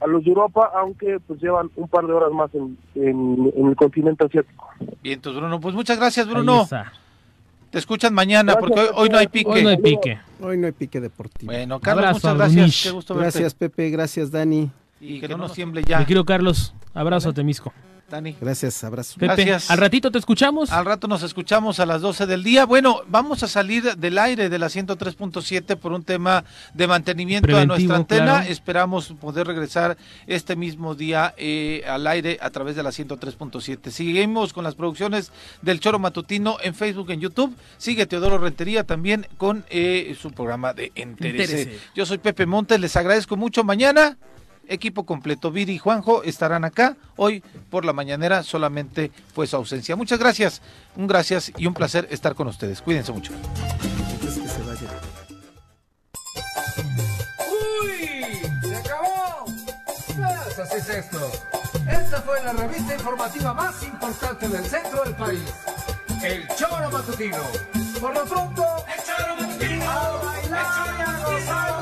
a los de Europa, aunque pues llevan un par de horas más en, en, el continente asiático. Bien, entonces Bruno, pues muchas gracias Bruno. Te escuchan mañana porque hoy, no hay pique. Hoy no hay pique. Hoy no hay pique deportivo. Bueno, Carlos, muchas gracias. Qué gusto gracias Pepe, gracias Dani. Y, que, no nos tiemble ya. Me quiero Carlos, abrazo Temisco. Dani. Gracias, abrazo. Gracias. Al ratito te escuchamos. Al rato nos escuchamos a las 12 del día. Bueno, vamos a salir del aire de la 103.7 por un tema de mantenimiento de nuestra antena. Esperamos poder regresar este mismo día eh, al aire a través de la 103.7. Seguimos con las producciones del Choro Matutino en Facebook, en YouTube. Sigue Teodoro Rentería también con eh, su programa de Interese. Yo soy Pepe Montes, les agradezco mucho. Mañana equipo completo. Viri y Juanjo estarán acá. Hoy por la mañanera solamente fue su ausencia. Muchas gracias, un gracias y un placer estar con ustedes. Cuídense mucho. ¡Uy! ¡Se acabó! Pues así es esto. Esta fue la revista informativa más importante del centro del país. El Choro Matutino. Por lo pronto, el Choro Matutino. A bailar y a gozar.